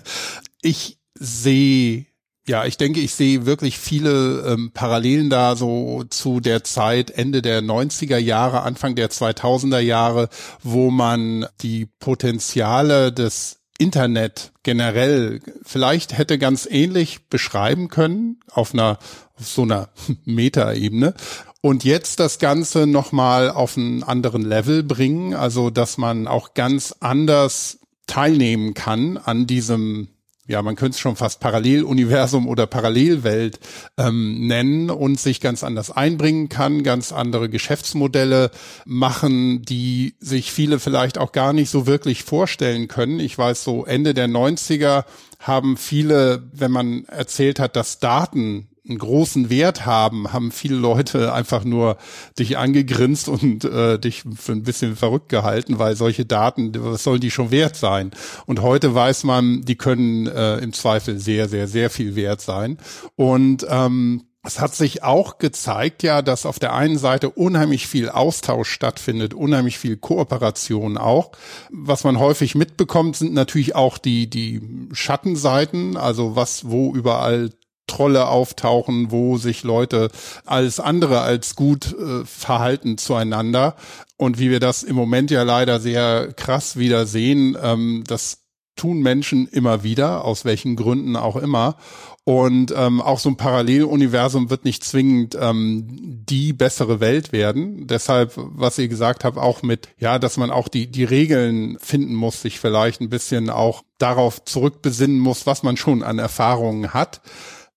Ich sehe, ja, ich denke, ich sehe wirklich viele ähm, Parallelen da so zu der Zeit Ende der 90er Jahre, Anfang der 2000er Jahre, wo man die Potenziale des Internet generell vielleicht hätte ganz ähnlich beschreiben können auf einer auf so einer Metaebene und jetzt das Ganze nochmal auf einen anderen Level bringen, also dass man auch ganz anders teilnehmen kann an diesem, ja, man könnte es schon fast Paralleluniversum oder Parallelwelt ähm, nennen und sich ganz anders einbringen kann, ganz andere Geschäftsmodelle machen, die sich viele vielleicht auch gar nicht so wirklich vorstellen können. Ich weiß, so Ende der 90er haben viele, wenn man erzählt hat, dass Daten einen großen Wert haben, haben viele Leute einfach nur dich angegrinst und äh, dich für ein bisschen verrückt gehalten, weil solche Daten, was sollen die schon wert sein? Und heute weiß man, die können äh, im Zweifel sehr, sehr, sehr viel wert sein. Und ähm, es hat sich auch gezeigt, ja, dass auf der einen Seite unheimlich viel Austausch stattfindet, unheimlich viel Kooperation auch. Was man häufig mitbekommt, sind natürlich auch die, die Schattenseiten, also was, wo überall Trolle auftauchen, wo sich Leute alles andere als gut äh, verhalten zueinander. Und wie wir das im Moment ja leider sehr krass wieder sehen, ähm, das tun Menschen immer wieder, aus welchen Gründen auch immer. Und ähm, auch so ein Paralleluniversum wird nicht zwingend ähm, die bessere Welt werden. Deshalb, was ihr gesagt habt, auch mit, ja, dass man auch die, die Regeln finden muss, sich vielleicht ein bisschen auch darauf zurückbesinnen muss, was man schon an Erfahrungen hat.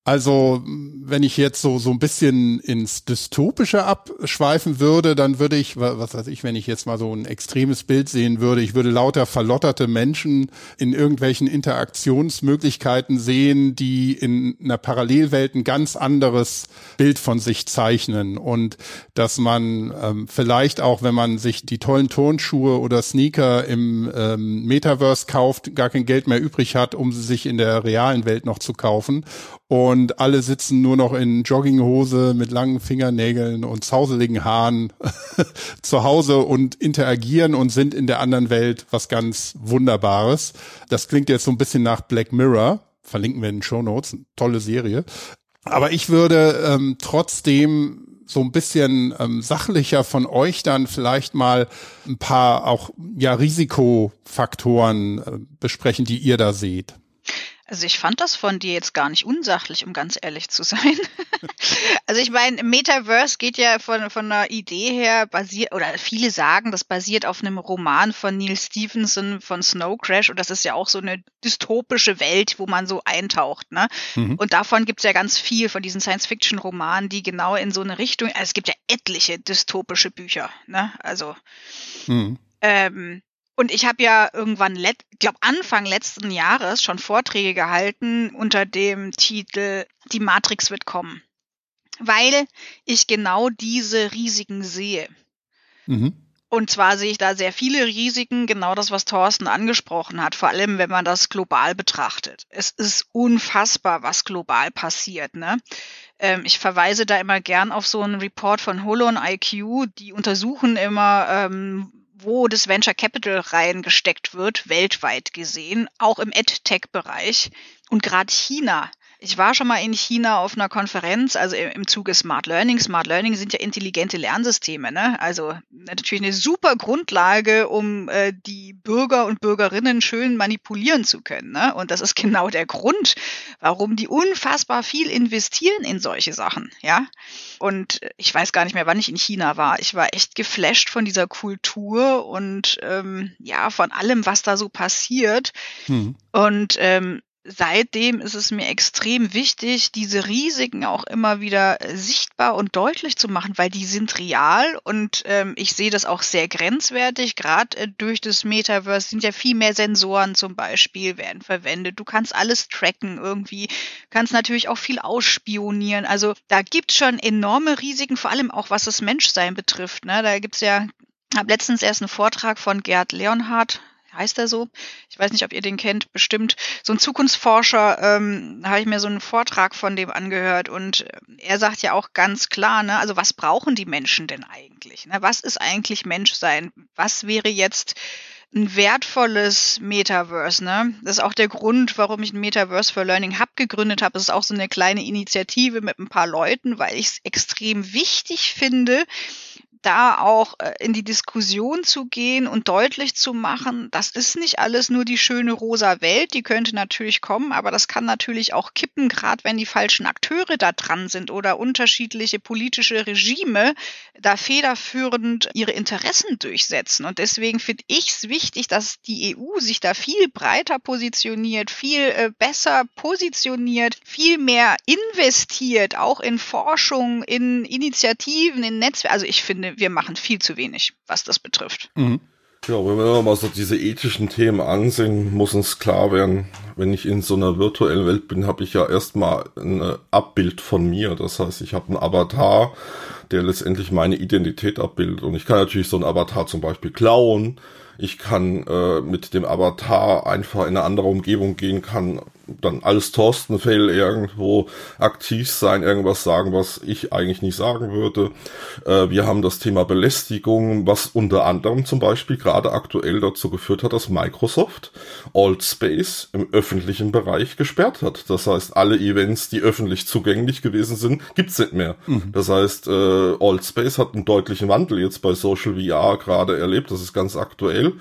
Also, wenn ich jetzt so, so ein bisschen ins Dystopische abschweifen würde, dann würde ich, was weiß ich, wenn ich jetzt mal so ein extremes Bild sehen würde, ich würde lauter verlotterte Menschen in irgendwelchen Interaktionsmöglichkeiten sehen, die in einer Parallelwelt ein ganz anderes Bild von sich zeichnen. Und dass man ähm, vielleicht auch, wenn man sich die tollen Turnschuhe oder Sneaker im ähm, Metaverse kauft, gar kein Geld mehr übrig hat, um sie sich in der realen Welt noch zu kaufen und alle sitzen nur noch in Jogginghose mit langen Fingernägeln und zauseligen Haaren zu Hause und interagieren und sind in der anderen Welt was ganz Wunderbares. Das klingt jetzt so ein bisschen nach Black Mirror. Verlinken wir in den Show Notes. Tolle Serie. Aber ich würde ähm, trotzdem so ein bisschen ähm, sachlicher von euch dann vielleicht mal ein paar auch ja Risikofaktoren äh, besprechen, die ihr da seht. Also ich fand das von dir jetzt gar nicht unsachlich, um ganz ehrlich zu sein. also ich meine, Metaverse geht ja von, von einer Idee her basiert, oder viele sagen, das basiert auf einem Roman von Neil Stephenson von Snow Crash und das ist ja auch so eine dystopische Welt, wo man so eintaucht. Ne? Mhm. Und davon gibt es ja ganz viel von diesen Science-Fiction-Romanen, die genau in so eine Richtung, also es gibt ja etliche dystopische Bücher. Ne? Also mhm. ähm, und ich habe ja irgendwann, ich glaube Anfang letzten Jahres schon Vorträge gehalten unter dem Titel Die Matrix wird kommen, weil ich genau diese Risiken sehe. Mhm. Und zwar sehe ich da sehr viele Risiken, genau das, was Thorsten angesprochen hat, vor allem wenn man das global betrachtet. Es ist unfassbar, was global passiert. Ne? Ähm, ich verweise da immer gern auf so einen Report von Holon IQ, die untersuchen immer, ähm, wo das Venture Capital reingesteckt wird, weltweit gesehen, auch im EdTech-Bereich. Und gerade China ich war schon mal in China auf einer Konferenz, also im Zuge Smart Learning. Smart Learning sind ja intelligente Lernsysteme, ne? Also natürlich eine super Grundlage, um äh, die Bürger und Bürgerinnen schön manipulieren zu können. Ne? Und das ist genau der Grund, warum die unfassbar viel investieren in solche Sachen, ja. Und ich weiß gar nicht mehr, wann ich in China war. Ich war echt geflasht von dieser Kultur und ähm, ja, von allem, was da so passiert. Hm. Und ähm, seitdem ist es mir extrem wichtig, diese Risiken auch immer wieder äh, sichtbar und deutlich zu machen, weil die sind real und ähm, ich sehe das auch sehr grenzwertig. Gerade äh, durch das Metaverse sind ja viel mehr Sensoren zum Beispiel werden verwendet. Du kannst alles tracken irgendwie, kannst natürlich auch viel ausspionieren. Also da gibt es schon enorme Risiken, vor allem auch was das Menschsein betrifft. Ne? Da gibt's ja habe letztens erst einen Vortrag von Gerd Leonhardt heißt er so? Ich weiß nicht, ob ihr den kennt, bestimmt. So ein Zukunftsforscher, ähm, habe ich mir so einen Vortrag von dem angehört und äh, er sagt ja auch ganz klar, ne, also was brauchen die Menschen denn eigentlich? Ne? Was ist eigentlich Menschsein? Was wäre jetzt ein wertvolles Metaverse, ne? Das ist auch der Grund, warum ich ein Metaverse for Learning Hub gegründet habe. Das ist auch so eine kleine Initiative mit ein paar Leuten, weil ich es extrem wichtig finde, da auch äh, in die Diskussion zu gehen und deutlich zu machen, das ist nicht alles nur die schöne rosa Welt, die könnte natürlich kommen, aber das kann natürlich auch kippen, gerade wenn die falschen Akteure da dran sind oder unterschiedliche politische Regime da federführend ihre Interessen durchsetzen. Und deswegen finde ich es wichtig, dass die EU sich da viel breiter positioniert, viel äh, besser positioniert, viel mehr investiert, auch in Forschung, in Initiativen, in Netzwerken. Also ich finde, wir machen viel zu wenig, was das betrifft. Mhm. Ja, wenn wir mal so diese ethischen Themen ansehen, muss uns klar werden, wenn ich in so einer virtuellen Welt bin, habe ich ja erstmal ein Abbild von mir. Das heißt, ich habe einen Avatar, der letztendlich meine Identität abbildet. Und ich kann natürlich so einen Avatar zum Beispiel klauen. Ich kann äh, mit dem Avatar einfach in eine andere Umgebung gehen, kann dann als Thorsten Fell irgendwo aktiv sein, irgendwas sagen, was ich eigentlich nicht sagen würde. Äh, wir haben das Thema Belästigung, was unter anderem zum Beispiel gerade aktuell dazu geführt hat, dass Microsoft Altspace im öffentlichen Bereich gesperrt hat. Das heißt, alle Events, die öffentlich zugänglich gewesen sind, gibt's nicht mehr. Mhm. Das heißt, äh, Altspace hat einen deutlichen Wandel jetzt bei Social VR gerade erlebt. Das ist ganz aktuell,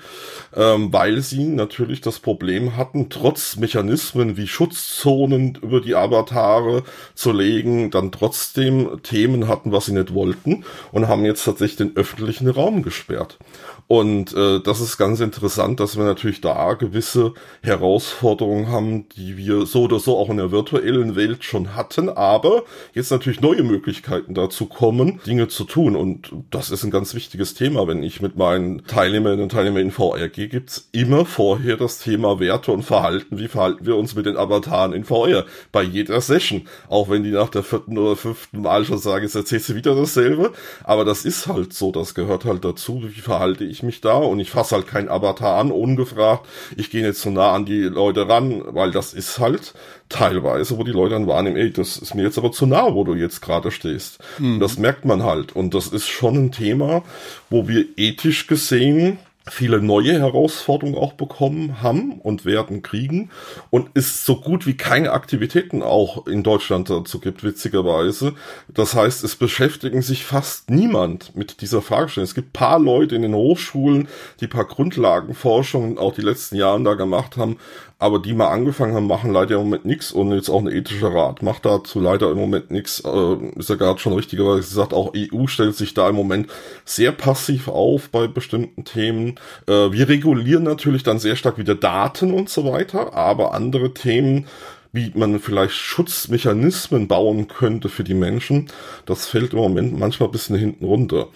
ähm, weil sie natürlich das Problem hatten, trotz Mechanismen wie Schutzzonen über die Avatare zu legen, dann trotzdem Themen hatten, was sie nicht wollten und haben jetzt tatsächlich den öffentlichen Raum gesperrt. Und äh, das ist ganz interessant, dass wir natürlich da gewisse Herausforderungen haben, die wir so oder so auch in der virtuellen Welt schon hatten, aber jetzt natürlich neue Möglichkeiten dazu kommen, Dinge zu tun. Und das ist ein ganz wichtiges Thema. Wenn ich mit meinen Teilnehmerinnen und Teilnehmern in VR gehe, gibt's immer vorher das Thema Werte und Verhalten. Wie verhalten wir uns mit den Avataren in VR? Bei jeder Session. Auch wenn die nach der vierten oder fünften Mal schon sagen, jetzt erzählst du wieder dasselbe. Aber das ist halt so. Das gehört halt dazu. Wie verhalte ich ich mich da und ich fasse halt kein Avatar an, ungefragt. Ich gehe nicht so nah an die Leute ran, weil das ist halt teilweise, wo die Leute dann wahrnehmen, ey, das ist mir jetzt aber zu nah, wo du jetzt gerade stehst. Mhm. Das merkt man halt. Und das ist schon ein Thema, wo wir ethisch gesehen viele neue Herausforderungen auch bekommen haben und werden kriegen und es so gut wie keine Aktivitäten auch in Deutschland dazu gibt, witzigerweise. Das heißt, es beschäftigen sich fast niemand mit dieser Fragestellung. Es gibt paar Leute in den Hochschulen, die paar Grundlagenforschungen auch die letzten Jahre da gemacht haben, aber die mal angefangen haben, machen leider im Moment nichts und jetzt auch ein ethischer Rat macht dazu leider im Moment nichts. Äh, ist ja gerade schon richtigerweise gesagt, auch EU stellt sich da im Moment sehr passiv auf bei bestimmten Themen. Äh, wir regulieren natürlich dann sehr stark wieder Daten und so weiter, aber andere Themen wie man vielleicht Schutzmechanismen bauen könnte für die Menschen, das fällt im Moment manchmal ein bisschen hinten runter.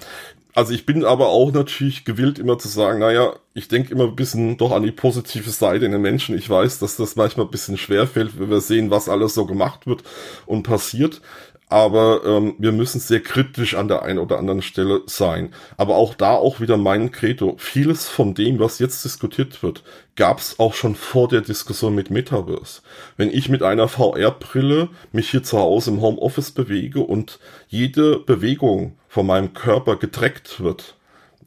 Also ich bin aber auch natürlich gewillt, immer zu sagen, naja, ich denke immer ein bisschen doch an die positive Seite in den Menschen. Ich weiß, dass das manchmal ein bisschen schwer fällt, wenn wir sehen, was alles so gemacht wird und passiert aber ähm, wir müssen sehr kritisch an der einen oder anderen Stelle sein. Aber auch da auch wieder mein Credo. Vieles von dem, was jetzt diskutiert wird, gab es auch schon vor der Diskussion mit Metaverse. Wenn ich mit einer VR-Brille mich hier zu Hause im Homeoffice bewege und jede Bewegung von meinem Körper getrackt wird,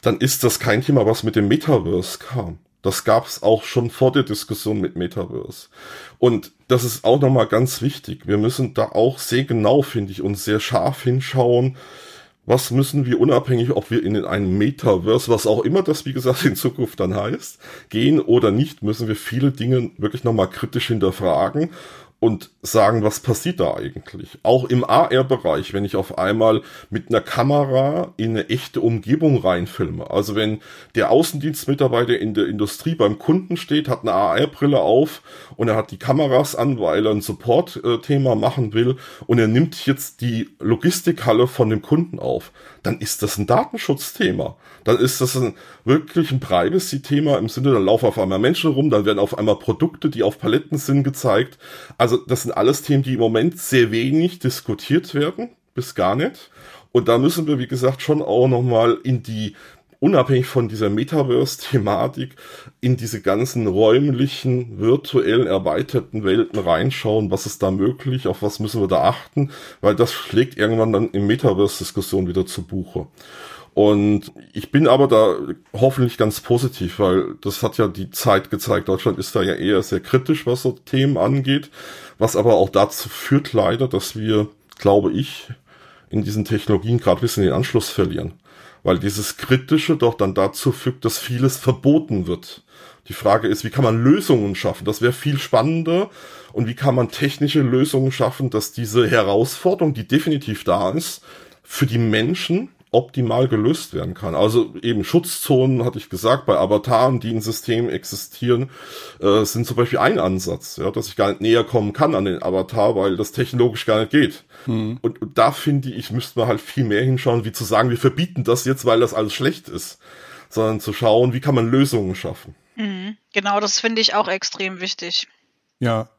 dann ist das kein Thema, was mit dem Metaverse kam. Das gab es auch schon vor der Diskussion mit Metaverse. Und das ist auch nochmal ganz wichtig. Wir müssen da auch sehr genau, finde ich, und sehr scharf hinschauen. Was müssen wir unabhängig, ob wir in einen Metaverse, was auch immer das, wie gesagt, in Zukunft dann heißt, gehen oder nicht, müssen wir viele Dinge wirklich nochmal kritisch hinterfragen und sagen, was passiert da eigentlich? Auch im AR-Bereich, wenn ich auf einmal mit einer Kamera in eine echte Umgebung reinfilme. Also wenn der Außendienstmitarbeiter in der Industrie beim Kunden steht, hat eine AR-Brille auf und er hat die Kameras an, weil er ein Support-Thema machen will und er nimmt jetzt die Logistikhalle von dem Kunden auf, dann ist das ein Datenschutzthema. Dann ist das ein, wirklich ein Privacy-Thema im Sinne, da laufen auf einmal Menschen rum, dann werden auf einmal Produkte, die auf Paletten sind, gezeigt. Also also das sind alles Themen, die im Moment sehr wenig diskutiert werden, bis gar nicht. Und da müssen wir, wie gesagt, schon auch nochmal in die, unabhängig von dieser Metaverse-Thematik, in diese ganzen räumlichen, virtuellen, erweiterten Welten reinschauen, was ist da möglich, auf was müssen wir da achten, weil das schlägt irgendwann dann in Metaverse-Diskussion wieder zu Buche. Und ich bin aber da hoffentlich ganz positiv, weil das hat ja die Zeit gezeigt. Deutschland ist da ja eher sehr kritisch, was so Themen angeht, was aber auch dazu führt leider, dass wir, glaube ich, in diesen Technologien gerade ein bisschen den Anschluss verlieren. Weil dieses Kritische doch dann dazu führt, dass vieles verboten wird. Die Frage ist, wie kann man Lösungen schaffen? Das wäre viel spannender. Und wie kann man technische Lösungen schaffen, dass diese Herausforderung, die definitiv da ist, für die Menschen optimal gelöst werden kann. Also eben Schutzzonen, hatte ich gesagt, bei Avataren, die im System existieren, äh, sind zum Beispiel ein Ansatz, ja, dass ich gar nicht näher kommen kann an den Avatar, weil das technologisch gar nicht geht. Hm. Und, und da finde ich, müsste man halt viel mehr hinschauen, wie zu sagen, wir verbieten das jetzt, weil das alles schlecht ist sondern zu schauen, wie kann man Lösungen schaffen. Mhm. Genau, das finde ich auch extrem wichtig. Ja,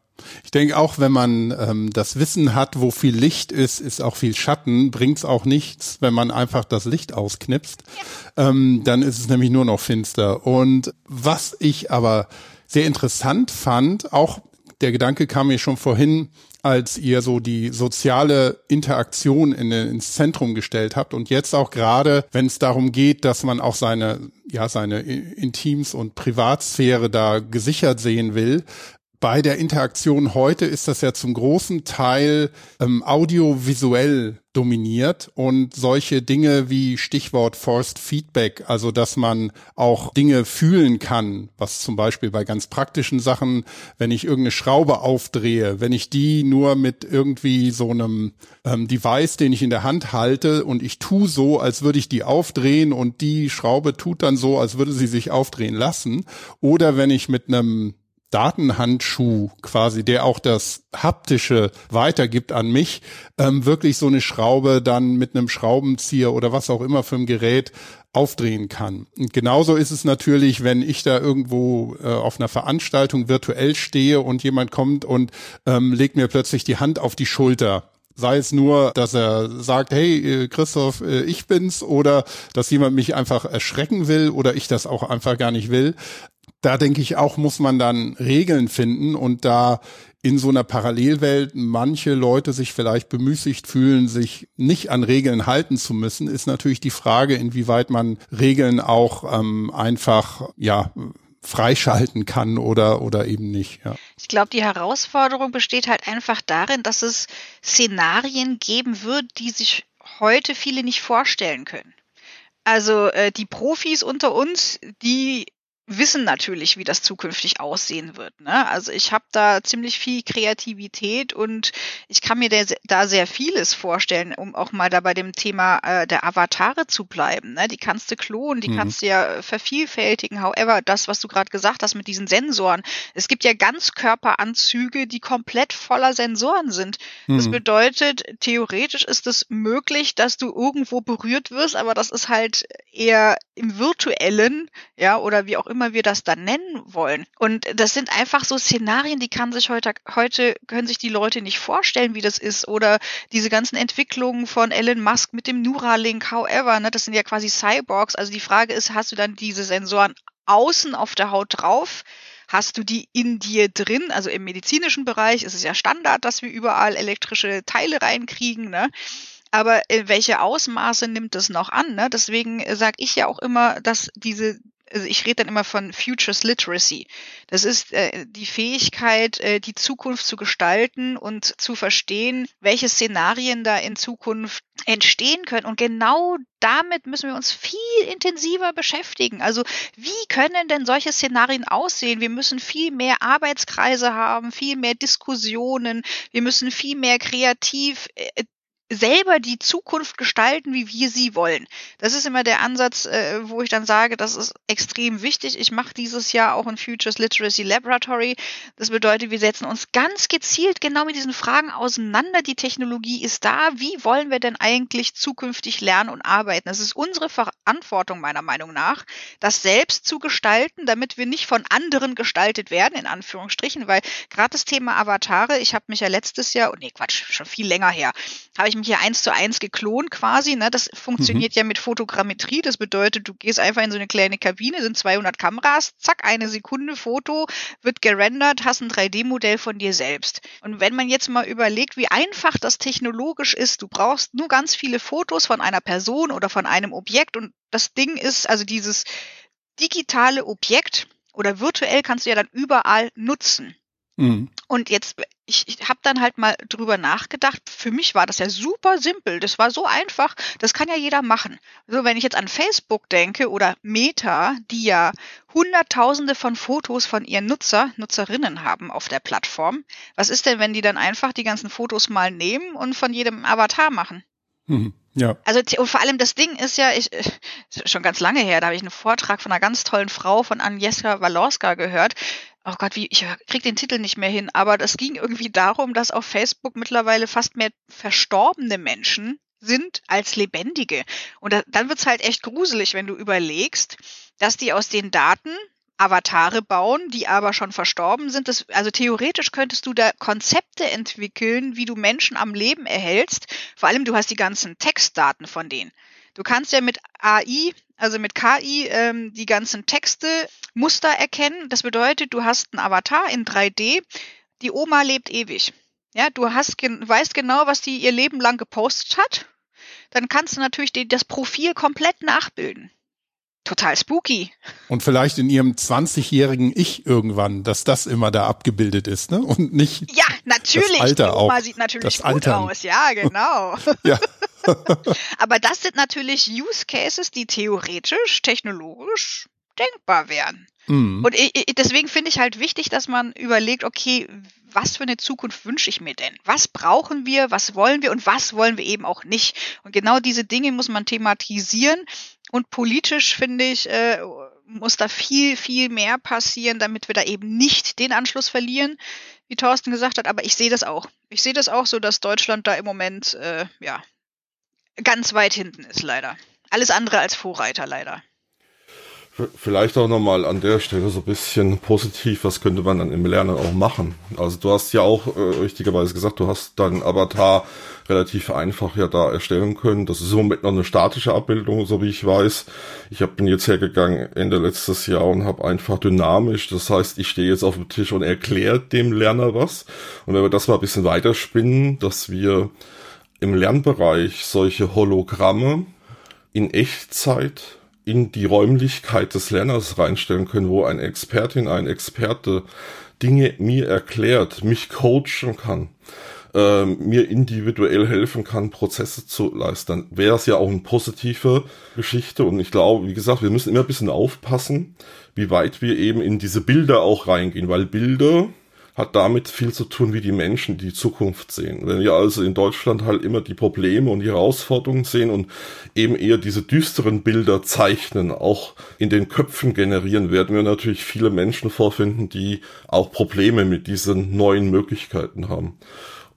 ich denke auch, wenn man ähm, das Wissen hat, wo viel Licht ist, ist auch viel Schatten, bringt es auch nichts, wenn man einfach das Licht ausknipst. Ähm, dann ist es nämlich nur noch finster. Und was ich aber sehr interessant fand, auch der Gedanke kam mir schon vorhin, als ihr so die soziale Interaktion in, ins Zentrum gestellt habt und jetzt auch gerade, wenn es darum geht, dass man auch seine ja seine Intims und Privatsphäre da gesichert sehen will, bei der Interaktion heute ist das ja zum großen Teil ähm, audiovisuell dominiert und solche Dinge wie Stichwort Forced Feedback, also dass man auch Dinge fühlen kann, was zum Beispiel bei ganz praktischen Sachen, wenn ich irgendeine Schraube aufdrehe, wenn ich die nur mit irgendwie so einem ähm, Device, den ich in der Hand halte und ich tu so, als würde ich die aufdrehen und die Schraube tut dann so, als würde sie sich aufdrehen lassen, oder wenn ich mit einem Datenhandschuh quasi, der auch das haptische weitergibt an mich, ähm, wirklich so eine Schraube dann mit einem Schraubenzieher oder was auch immer für ein Gerät aufdrehen kann. Und genauso ist es natürlich, wenn ich da irgendwo äh, auf einer Veranstaltung virtuell stehe und jemand kommt und ähm, legt mir plötzlich die Hand auf die Schulter sei es nur, dass er sagt, hey äh, Christoph, äh, ich bin's, oder dass jemand mich einfach erschrecken will oder ich das auch einfach gar nicht will da denke ich auch, muss man dann Regeln finden und da in so einer Parallelwelt manche Leute sich vielleicht bemüßigt fühlen, sich nicht an Regeln halten zu müssen, ist natürlich die Frage, inwieweit man Regeln auch ähm, einfach ja freischalten kann oder oder eben nicht. Ja. Ich glaube, die Herausforderung besteht halt einfach darin, dass es Szenarien geben wird, die sich heute viele nicht vorstellen können. Also äh, die Profis unter uns, die wissen natürlich, wie das zukünftig aussehen wird. Ne? Also ich habe da ziemlich viel Kreativität und ich kann mir da sehr vieles vorstellen, um auch mal da bei dem Thema äh, der Avatare zu bleiben. Ne? Die kannst du klonen, die mhm. kannst du ja vervielfältigen. However, das, was du gerade gesagt hast mit diesen Sensoren, es gibt ja Ganzkörperanzüge, die komplett voller Sensoren sind. Mhm. Das bedeutet, theoretisch ist es möglich, dass du irgendwo berührt wirst, aber das ist halt eher im virtuellen, ja, oder wie auch immer wir das dann nennen wollen. Und das sind einfach so Szenarien, die kann sich heute, heute können sich die Leute nicht vorstellen, wie das ist. Oder diese ganzen Entwicklungen von Elon Musk mit dem Neuralink, however, ne, das sind ja quasi Cyborgs. Also die Frage ist, hast du dann diese Sensoren außen auf der Haut drauf? Hast du die in dir drin? Also im medizinischen Bereich ist es ja Standard, dass wir überall elektrische Teile reinkriegen. Ne? Aber welche Ausmaße nimmt es noch an? Ne? Deswegen äh, sage ich ja auch immer, dass diese also ich rede dann immer von Futures Literacy. Das ist äh, die Fähigkeit, äh, die Zukunft zu gestalten und zu verstehen, welche Szenarien da in Zukunft entstehen können. Und genau damit müssen wir uns viel intensiver beschäftigen. Also wie können denn solche Szenarien aussehen? Wir müssen viel mehr Arbeitskreise haben, viel mehr Diskussionen. Wir müssen viel mehr kreativ äh, selber die Zukunft gestalten, wie wir sie wollen. Das ist immer der Ansatz, äh, wo ich dann sage, das ist extrem wichtig. Ich mache dieses Jahr auch ein Futures Literacy Laboratory. Das bedeutet, wir setzen uns ganz gezielt genau mit diesen Fragen auseinander. Die Technologie ist da. Wie wollen wir denn eigentlich zukünftig lernen und arbeiten? Das ist unsere Verantwortung meiner Meinung nach, das selbst zu gestalten, damit wir nicht von anderen gestaltet werden, in Anführungsstrichen, weil gerade das Thema Avatare, ich habe mich ja letztes Jahr, oh nee, Quatsch, schon viel länger her, habe ich mich hier eins zu eins geklont quasi. Ne? Das funktioniert mhm. ja mit Fotogrammetrie. Das bedeutet, du gehst einfach in so eine kleine Kabine, sind 200 Kameras, zack, eine Sekunde Foto, wird gerendert, hast ein 3D-Modell von dir selbst. Und wenn man jetzt mal überlegt, wie einfach das technologisch ist, du brauchst nur ganz viele Fotos von einer Person oder von einem Objekt und das Ding ist, also dieses digitale Objekt oder virtuell kannst du ja dann überall nutzen. Mhm. Und jetzt, ich, ich habe dann halt mal drüber nachgedacht. Für mich war das ja super simpel. Das war so einfach. Das kann ja jeder machen. So, wenn ich jetzt an Facebook denke oder Meta, die ja Hunderttausende von Fotos von ihren Nutzer, Nutzerinnen haben auf der Plattform. Was ist denn, wenn die dann einfach die ganzen Fotos mal nehmen und von jedem Avatar machen? Mhm. Ja. Also und vor allem das Ding ist ja, ich schon ganz lange her, da habe ich einen Vortrag von einer ganz tollen Frau von Agnieszka Walorska gehört oh Gott, wie, ich krieg den Titel nicht mehr hin, aber das ging irgendwie darum, dass auf Facebook mittlerweile fast mehr verstorbene Menschen sind als lebendige. Und da, dann wird's halt echt gruselig, wenn du überlegst, dass die aus den Daten Avatare bauen, die aber schon verstorben sind. Das, also theoretisch könntest du da Konzepte entwickeln, wie du Menschen am Leben erhältst. Vor allem, du hast die ganzen Textdaten von denen. Du kannst ja mit AI, also mit KI, ähm, die ganzen Texte, Muster erkennen. Das bedeutet, du hast einen Avatar in 3D. Die Oma lebt ewig. Ja, du hast, weißt genau, was die ihr Leben lang gepostet hat. Dann kannst du natürlich die, das Profil komplett nachbilden total spooky. Und vielleicht in ihrem 20-jährigen Ich irgendwann, dass das immer da abgebildet ist, ne? Und nicht. Ja, natürlich. Das Alter Die Oma auch. sieht natürlich gut Altern. aus. Ja, genau. ja. Aber das sind natürlich Use Cases, die theoretisch, technologisch denkbar wären. Mhm. Und ich, deswegen finde ich halt wichtig, dass man überlegt, okay, was für eine Zukunft wünsche ich mir denn? Was brauchen wir, was wollen wir und was wollen wir eben auch nicht? Und genau diese Dinge muss man thematisieren. Und politisch finde ich, äh, muss da viel, viel mehr passieren, damit wir da eben nicht den Anschluss verlieren, wie Thorsten gesagt hat. Aber ich sehe das auch. Ich sehe das auch so, dass Deutschland da im Moment, äh, ja, ganz weit hinten ist, leider. Alles andere als Vorreiter, leider. Vielleicht auch nochmal an der Stelle so ein bisschen positiv, was könnte man dann im Lernen auch machen? Also du hast ja auch äh, richtigerweise gesagt, du hast deinen Avatar relativ einfach ja da erstellen können. Das ist im Moment noch eine statische Abbildung, so wie ich weiß. Ich hab, bin jetzt hergegangen Ende letztes Jahr und habe einfach dynamisch, das heißt, ich stehe jetzt auf dem Tisch und erkläre dem Lerner was. Und wenn wir das mal ein bisschen weiterspinnen, dass wir im Lernbereich solche Hologramme in Echtzeit in die Räumlichkeit des Lerners reinstellen können, wo ein Expertin, ein Experte Dinge mir erklärt, mich coachen kann, äh, mir individuell helfen kann, Prozesse zu leisten, wäre es ja auch eine positive Geschichte. Und ich glaube, wie gesagt, wir müssen immer ein bisschen aufpassen, wie weit wir eben in diese Bilder auch reingehen, weil Bilder hat damit viel zu tun, wie die Menschen die Zukunft sehen. Wenn wir also in Deutschland halt immer die Probleme und die Herausforderungen sehen und eben eher diese düsteren Bilder zeichnen, auch in den Köpfen generieren, werden wir natürlich viele Menschen vorfinden, die auch Probleme mit diesen neuen Möglichkeiten haben.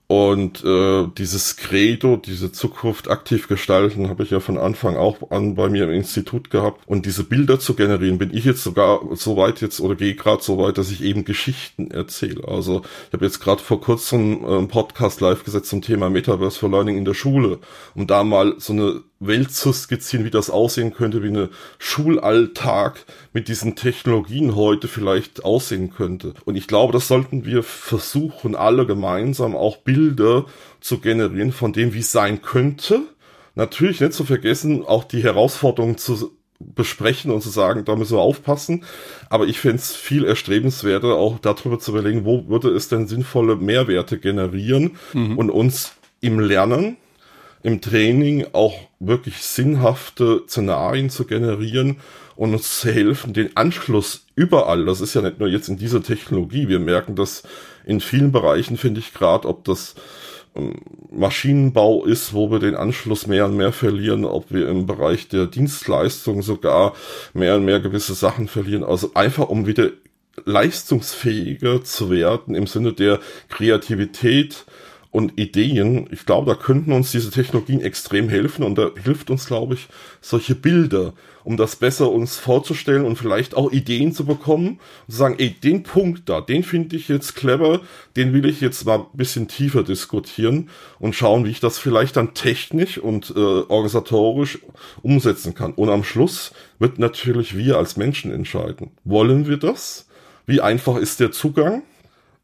Und äh, dieses Credo, diese Zukunft aktiv gestalten, habe ich ja von Anfang auch an bei mir im Institut gehabt. Und diese Bilder zu generieren, bin ich jetzt sogar so weit jetzt oder gehe gerade so weit, dass ich eben Geschichten erzähle. Also ich habe jetzt gerade vor kurzem äh, einen Podcast live gesetzt zum Thema Metaverse for Learning in der Schule, um da mal so eine Welt zu skizzieren, wie das aussehen könnte, wie eine Schulalltag mit diesen Technologien heute vielleicht aussehen könnte. Und ich glaube, das sollten wir versuchen, alle gemeinsam auch Bilder zu generieren von dem, wie es sein könnte. Natürlich nicht zu vergessen, auch die Herausforderungen zu besprechen und zu sagen, da müssen wir aufpassen. Aber ich fände es viel erstrebenswerter, auch darüber zu überlegen, wo würde es denn sinnvolle Mehrwerte generieren mhm. und uns im Lernen im Training auch wirklich sinnhafte Szenarien zu generieren und uns zu helfen, den Anschluss überall, das ist ja nicht nur jetzt in dieser Technologie, wir merken das in vielen Bereichen, finde ich gerade, ob das ähm, Maschinenbau ist, wo wir den Anschluss mehr und mehr verlieren, ob wir im Bereich der Dienstleistung sogar mehr und mehr gewisse Sachen verlieren. Also einfach um wieder leistungsfähiger zu werden im Sinne der Kreativität, und Ideen. Ich glaube, da könnten uns diese Technologien extrem helfen und da hilft uns, glaube ich, solche Bilder, um das besser uns vorzustellen und vielleicht auch Ideen zu bekommen und zu sagen, ey, den Punkt da, den finde ich jetzt clever, den will ich jetzt mal ein bisschen tiefer diskutieren und schauen, wie ich das vielleicht dann technisch und äh, organisatorisch umsetzen kann. Und am Schluss wird natürlich wir als Menschen entscheiden. Wollen wir das? Wie einfach ist der Zugang?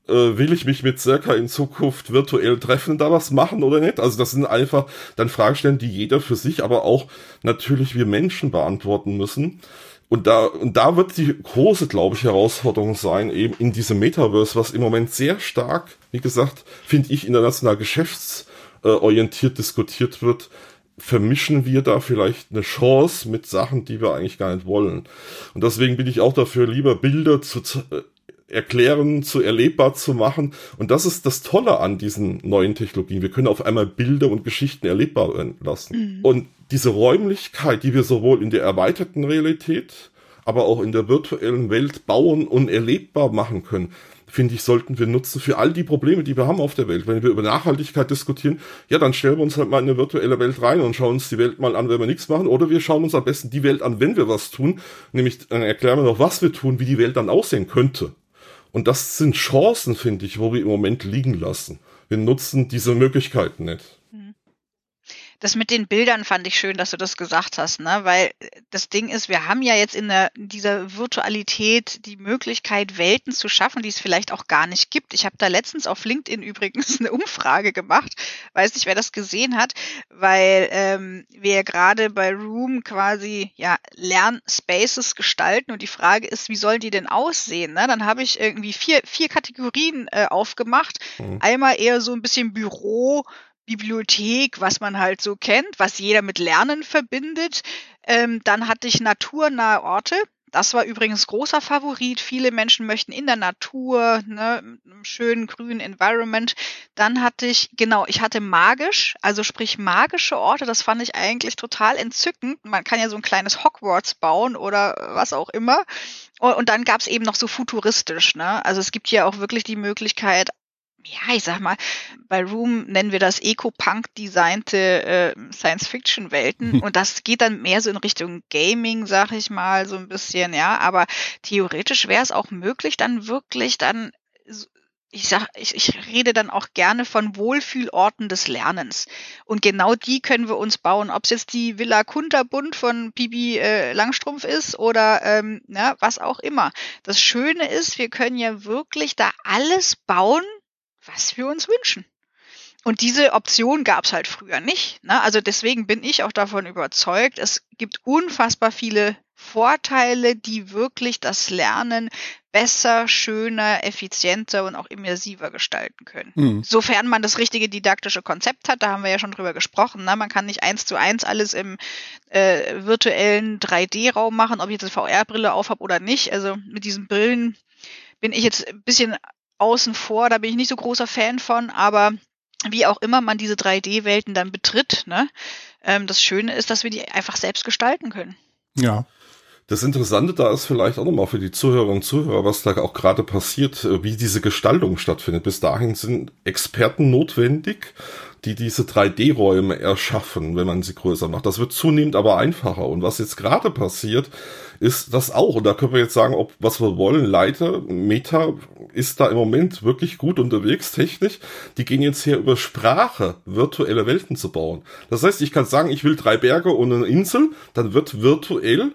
Äh, will ich mich mit Circa in Zukunft virtuell treffen, da was machen oder nicht? Also das sind einfach dann Fragestellungen, die jeder für sich, aber auch natürlich wir Menschen beantworten müssen. Und da, und da wird die große, glaube ich, Herausforderung sein, eben in diesem Metaverse, was im Moment sehr stark, wie gesagt, finde ich, international geschäftsorientiert diskutiert wird, vermischen wir da vielleicht eine Chance mit Sachen, die wir eigentlich gar nicht wollen. Und deswegen bin ich auch dafür, lieber Bilder zu, erklären, zu erlebbar zu machen. Und das ist das Tolle an diesen neuen Technologien. Wir können auf einmal Bilder und Geschichten erlebbar lassen. Mhm. Und diese Räumlichkeit, die wir sowohl in der erweiterten Realität, aber auch in der virtuellen Welt bauen und erlebbar machen können, finde ich, sollten wir nutzen für all die Probleme, die wir haben auf der Welt. Wenn wir über Nachhaltigkeit diskutieren, ja, dann stellen wir uns halt mal in eine virtuelle Welt rein und schauen uns die Welt mal an, wenn wir nichts machen. Oder wir schauen uns am besten die Welt an, wenn wir was tun. Nämlich dann erklären wir noch, was wir tun, wie die Welt dann aussehen könnte. Und das sind Chancen, finde ich, wo wir im Moment liegen lassen. Wir nutzen diese Möglichkeiten nicht. Das mit den Bildern fand ich schön, dass du das gesagt hast, ne? Weil das Ding ist, wir haben ja jetzt in, der, in dieser Virtualität die Möglichkeit, Welten zu schaffen, die es vielleicht auch gar nicht gibt. Ich habe da letztens auf LinkedIn übrigens eine Umfrage gemacht, weiß nicht, wer das gesehen hat, weil ähm, wir gerade bei Room quasi ja Lernspaces gestalten und die Frage ist, wie sollen die denn aussehen? Ne? Dann habe ich irgendwie vier, vier Kategorien äh, aufgemacht. Mhm. Einmal eher so ein bisschen Büro, Bibliothek, was man halt so kennt, was jeder mit Lernen verbindet. Ähm, dann hatte ich naturnahe Orte. Das war übrigens großer Favorit. Viele Menschen möchten in der Natur, ne, einem schönen grünen Environment. Dann hatte ich, genau, ich hatte magisch, also sprich magische Orte. Das fand ich eigentlich total entzückend. Man kann ja so ein kleines Hogwarts bauen oder was auch immer. Und dann gab es eben noch so futuristisch. Ne? Also es gibt ja auch wirklich die Möglichkeit, ja, ich sag mal, bei Room nennen wir das Eco-Punk-designte äh, Science-Fiction-Welten und das geht dann mehr so in Richtung Gaming, sag ich mal, so ein bisschen, ja, aber theoretisch wäre es auch möglich, dann wirklich dann ich sag, ich, ich rede dann auch gerne von Wohlfühlorten des Lernens. Und genau die können wir uns bauen. Ob es jetzt die Villa Kunterbund von Bibi äh, Langstrumpf ist oder ähm, na, was auch immer. Das Schöne ist, wir können ja wirklich da alles bauen, was wir uns wünschen. Und diese Option gab es halt früher nicht. Ne? Also deswegen bin ich auch davon überzeugt, es gibt unfassbar viele Vorteile, die wirklich das Lernen besser, schöner, effizienter und auch immersiver gestalten können. Mhm. Sofern man das richtige didaktische Konzept hat, da haben wir ja schon drüber gesprochen. Ne? Man kann nicht eins zu eins alles im äh, virtuellen 3D-Raum machen, ob ich jetzt eine VR-Brille aufhab oder nicht. Also mit diesen Brillen bin ich jetzt ein bisschen außen vor, da bin ich nicht so großer Fan von, aber wie auch immer man diese 3D-Welten dann betritt, ne? Ähm, das Schöne ist, dass wir die einfach selbst gestalten können. Ja. Das Interessante da ist vielleicht auch nochmal für die Zuhörerinnen und Zuhörer, was da auch gerade passiert, äh, wie diese Gestaltung stattfindet. Bis dahin sind Experten notwendig, die diese 3D-Räume erschaffen, wenn man sie größer macht. Das wird zunehmend aber einfacher. Und was jetzt gerade passiert, ist das auch. Und da können wir jetzt sagen, ob was wir wollen, Leiter, Meta ist da im Moment wirklich gut unterwegs, technisch. Die gehen jetzt her über Sprache, virtuelle Welten zu bauen. Das heißt, ich kann sagen, ich will drei Berge und eine Insel, dann wird virtuell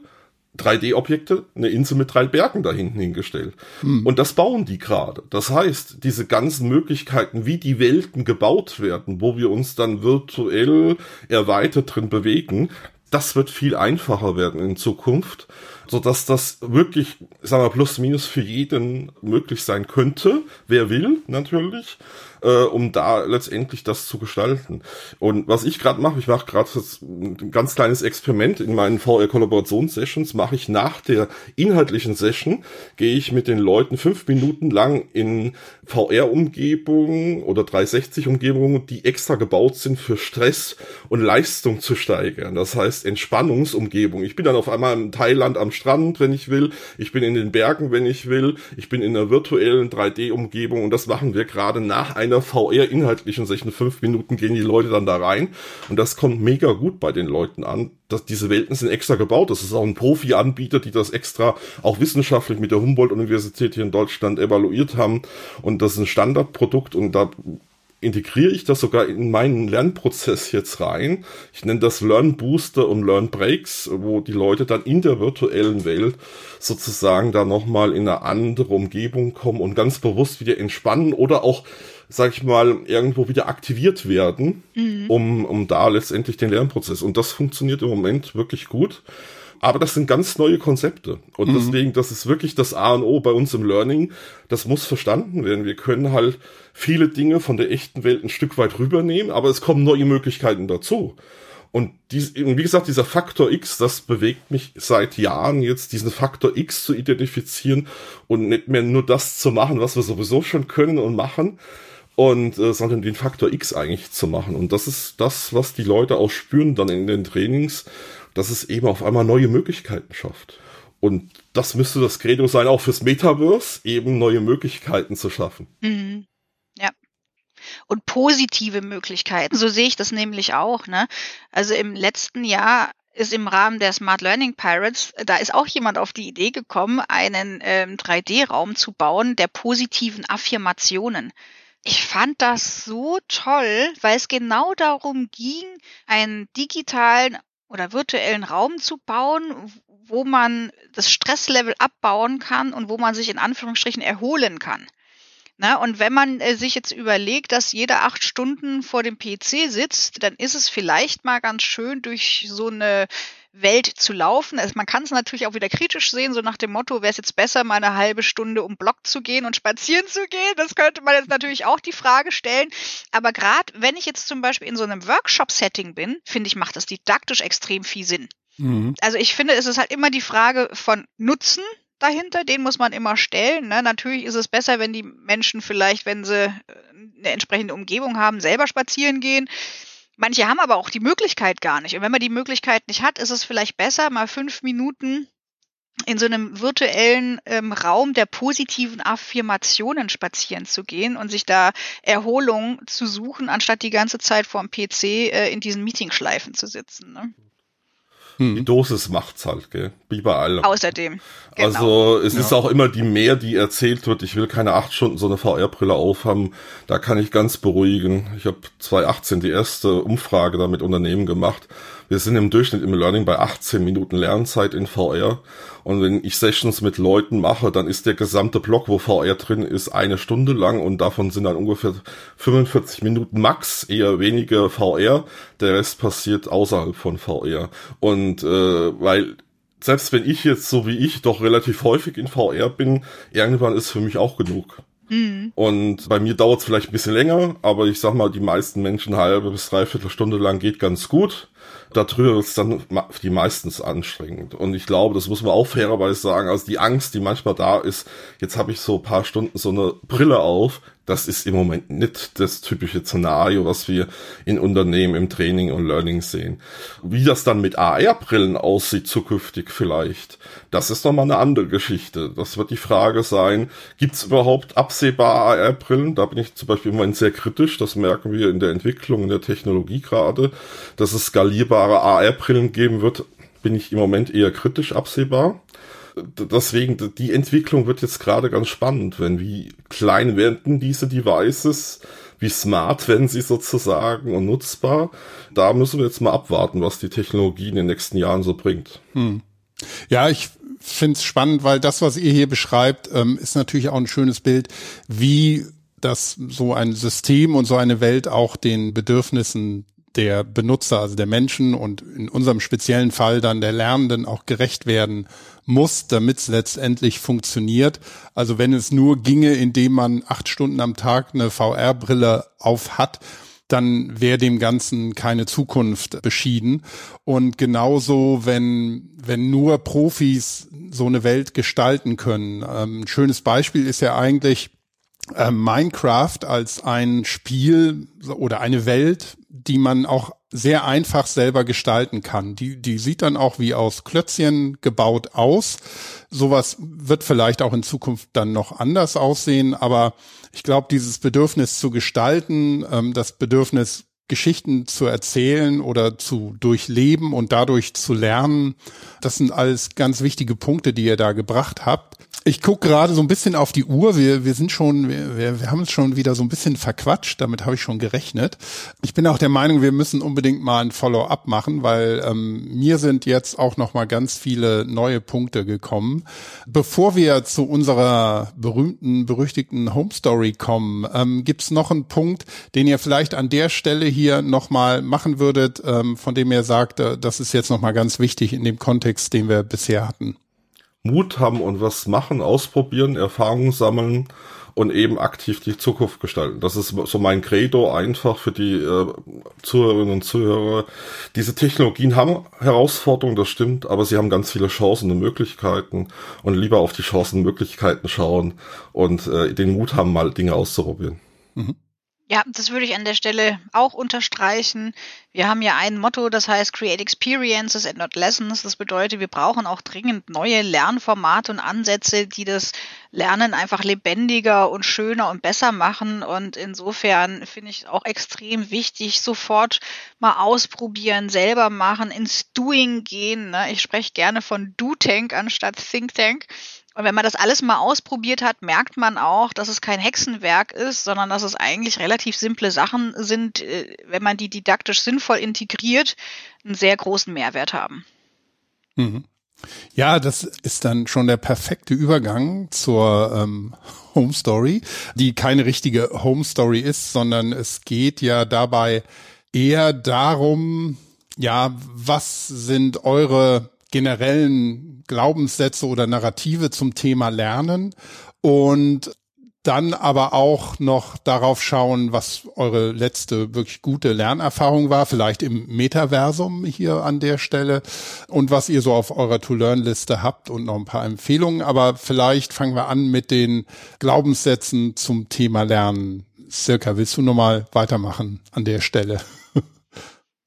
3D-Objekte, eine Insel mit drei Bergen da hinten hingestellt. Hm. Und das bauen die gerade. Das heißt, diese ganzen Möglichkeiten, wie die Welten gebaut werden, wo wir uns dann virtuell erweitert drin bewegen, das wird viel einfacher werden in Zukunft, so dass das wirklich, sagen wir, plus minus für jeden möglich sein könnte, wer will, natürlich äh, um da letztendlich das zu gestalten. Und was ich gerade mache, ich mache gerade ein ganz kleines Experiment in meinen VR-Kollaborationssessions, mache ich nach der inhaltlichen Session, gehe ich mit den Leuten fünf Minuten lang in VR-Umgebungen oder 360-Umgebungen, die extra gebaut sind für Stress und Leistung zu steigern. Das heißt Entspannungsumgebung. Ich bin dann auf einmal in Thailand am Strand, wenn ich will. Ich bin in den Bergen, wenn ich will. Ich bin in einer virtuellen 3D-Umgebung und das machen wir gerade nach einem einer VR-inhaltlichen Session, fünf Minuten gehen die Leute dann da rein und das kommt mega gut bei den Leuten an. dass diese Welten sind extra gebaut. Das ist auch ein Profi-Anbieter, die das extra auch wissenschaftlich mit der Humboldt-Universität hier in Deutschland evaluiert haben. Und das ist ein Standardprodukt und da integriere ich das sogar in meinen Lernprozess jetzt rein. Ich nenne das Learn Booster und Learn Breaks, wo die Leute dann in der virtuellen Welt sozusagen da nochmal in eine andere Umgebung kommen und ganz bewusst wieder entspannen oder auch sag ich mal, irgendwo wieder aktiviert werden, mhm. um, um da letztendlich den Lernprozess. Und das funktioniert im Moment wirklich gut. Aber das sind ganz neue Konzepte. Und mhm. deswegen, das ist wirklich das A und O bei uns im Learning. Das muss verstanden werden. Wir können halt viele Dinge von der echten Welt ein Stück weit rübernehmen, aber es kommen neue Möglichkeiten dazu. Und dies, wie gesagt, dieser Faktor X, das bewegt mich seit Jahren jetzt, diesen Faktor X zu identifizieren und nicht mehr nur das zu machen, was wir sowieso schon können und machen, und äh, sondern den Faktor X eigentlich zu machen. Und das ist das, was die Leute auch spüren dann in den Trainings, dass es eben auf einmal neue Möglichkeiten schafft. Und das müsste das Credo sein, auch fürs Metaverse, eben neue Möglichkeiten zu schaffen. Mhm. Ja. Und positive Möglichkeiten. So sehe ich das nämlich auch. Ne? Also im letzten Jahr ist im Rahmen der Smart Learning Pirates, da ist auch jemand auf die Idee gekommen, einen ähm, 3D-Raum zu bauen der positiven Affirmationen. Ich fand das so toll, weil es genau darum ging, einen digitalen oder virtuellen Raum zu bauen, wo man das Stresslevel abbauen kann und wo man sich in Anführungsstrichen erholen kann. Na, und wenn man äh, sich jetzt überlegt, dass jeder acht Stunden vor dem PC sitzt, dann ist es vielleicht mal ganz schön, durch so eine Welt zu laufen. Also man kann es natürlich auch wieder kritisch sehen, so nach dem Motto, wäre es jetzt besser, mal eine halbe Stunde um Block zu gehen und spazieren zu gehen? Das könnte man jetzt natürlich auch die Frage stellen. Aber gerade wenn ich jetzt zum Beispiel in so einem Workshop-Setting bin, finde ich, macht das didaktisch extrem viel Sinn. Mhm. Also ich finde, es ist halt immer die Frage von Nutzen dahinter, den muss man immer stellen. Ne? Natürlich ist es besser, wenn die Menschen vielleicht, wenn sie äh, eine entsprechende Umgebung haben, selber spazieren gehen. Manche haben aber auch die Möglichkeit gar nicht. Und wenn man die Möglichkeit nicht hat, ist es vielleicht besser, mal fünf Minuten in so einem virtuellen ähm, Raum der positiven Affirmationen spazieren zu gehen und sich da Erholung zu suchen, anstatt die ganze Zeit vorm PC äh, in diesen Meetingschleifen zu sitzen. Ne? Hm. Die Dosis macht's halt, gell? Wie bei allem. Außerdem. Genau. Also es ja. ist auch immer die mehr, die erzählt wird. Ich will keine acht Stunden so eine VR-Brille aufhaben. Da kann ich ganz beruhigen. Ich habe 2018 die erste Umfrage da mit Unternehmen gemacht. Wir sind im Durchschnitt im Learning bei 18 Minuten Lernzeit in VR. Und wenn ich Sessions mit Leuten mache, dann ist der gesamte Block, wo VR drin ist, eine Stunde lang und davon sind dann ungefähr 45 Minuten max, eher weniger VR. Der Rest passiert außerhalb von VR. Und äh, weil selbst wenn ich jetzt so wie ich doch relativ häufig in VR bin, irgendwann ist für mich auch genug. Mhm. Und bei mir dauert es vielleicht ein bisschen länger, aber ich sag mal, die meisten Menschen halbe bis dreiviertel Stunde lang geht ganz gut darüber ist dann die meistens anstrengend. Und ich glaube, das muss man auch fairerweise sagen, also die Angst, die manchmal da ist, jetzt habe ich so paar Stunden so eine Brille auf, das ist im Moment nicht das typische Szenario, was wir in Unternehmen im Training und Learning sehen. Wie das dann mit AR-Brillen aussieht zukünftig vielleicht, das ist nochmal eine andere Geschichte. Das wird die Frage sein, gibt es überhaupt absehbare AR-Brillen? Da bin ich zum Beispiel im Moment sehr kritisch, das merken wir in der Entwicklung, in der Technologie gerade, dass es skalierbare AR-Brillen geben wird, bin ich im Moment eher kritisch absehbar deswegen, die Entwicklung wird jetzt gerade ganz spannend, wenn wie klein werden diese Devices, wie smart werden sie sozusagen und nutzbar. Da müssen wir jetzt mal abwarten, was die Technologie in den nächsten Jahren so bringt. Hm. Ja, ich finde es spannend, weil das, was ihr hier beschreibt, ähm, ist natürlich auch ein schönes Bild, wie das so ein System und so eine Welt auch den Bedürfnissen der Benutzer, also der Menschen und in unserem speziellen Fall dann der Lernenden auch gerecht werden muss, damit es letztendlich funktioniert. Also wenn es nur ginge, indem man acht Stunden am Tag eine VR-Brille auf hat, dann wäre dem Ganzen keine Zukunft beschieden. Und genauso, wenn, wenn nur Profis so eine Welt gestalten können. Ähm, ein schönes Beispiel ist ja eigentlich äh, Minecraft als ein Spiel oder eine Welt, die man auch sehr einfach selber gestalten kann. Die, die sieht dann auch wie aus Klötzchen gebaut aus. Sowas wird vielleicht auch in Zukunft dann noch anders aussehen, aber ich glaube, dieses Bedürfnis zu gestalten, ähm, das Bedürfnis Geschichten zu erzählen oder zu durchleben und dadurch zu lernen, das sind alles ganz wichtige Punkte, die ihr da gebracht habt. Ich gucke gerade so ein bisschen auf die Uhr. Wir, wir sind schon, wir, wir haben uns schon wieder so ein bisschen verquatscht. Damit habe ich schon gerechnet. Ich bin auch der Meinung, wir müssen unbedingt mal ein Follow-up machen, weil ähm, mir sind jetzt auch noch mal ganz viele neue Punkte gekommen. Bevor wir zu unserer berühmten, berüchtigten Home Story kommen, ähm, gibt es noch einen Punkt, den ihr vielleicht an der Stelle hier noch mal machen würdet, ähm, von dem ihr sagt, äh, das ist jetzt noch mal ganz wichtig in dem Kontext, den wir bisher hatten. Mut haben und was machen, ausprobieren, Erfahrungen sammeln und eben aktiv die Zukunft gestalten. Das ist so mein Credo einfach für die äh, Zuhörerinnen und Zuhörer. Diese Technologien haben Herausforderungen, das stimmt, aber sie haben ganz viele Chancen und Möglichkeiten und lieber auf die Chancen und Möglichkeiten schauen und äh, den Mut haben, mal Dinge auszuprobieren. Mhm. Ja, das würde ich an der Stelle auch unterstreichen. Wir haben ja ein Motto, das heißt Create Experiences and not Lessons. Das bedeutet, wir brauchen auch dringend neue Lernformate und Ansätze, die das Lernen einfach lebendiger und schöner und besser machen. Und insofern finde ich auch extrem wichtig, sofort mal ausprobieren, selber machen, ins Doing gehen. Ne? Ich spreche gerne von Do-Tank anstatt Think Tank. Und wenn man das alles mal ausprobiert hat, merkt man auch, dass es kein Hexenwerk ist, sondern dass es eigentlich relativ simple Sachen sind, äh, wenn man die didaktisch sinnvoll integriert, einen sehr großen Mehrwert haben. Mhm. Ja, das ist dann schon der perfekte Übergang zur ähm, Home Story, die keine richtige Home Story ist, sondern es geht ja dabei eher darum, ja, was sind eure generellen Glaubenssätze oder Narrative zum Thema Lernen und dann aber auch noch darauf schauen, was eure letzte wirklich gute Lernerfahrung war, vielleicht im Metaversum hier an der Stelle und was ihr so auf eurer To-Learn-Liste habt und noch ein paar Empfehlungen. Aber vielleicht fangen wir an mit den Glaubenssätzen zum Thema Lernen. Circa, willst du nochmal weitermachen an der Stelle?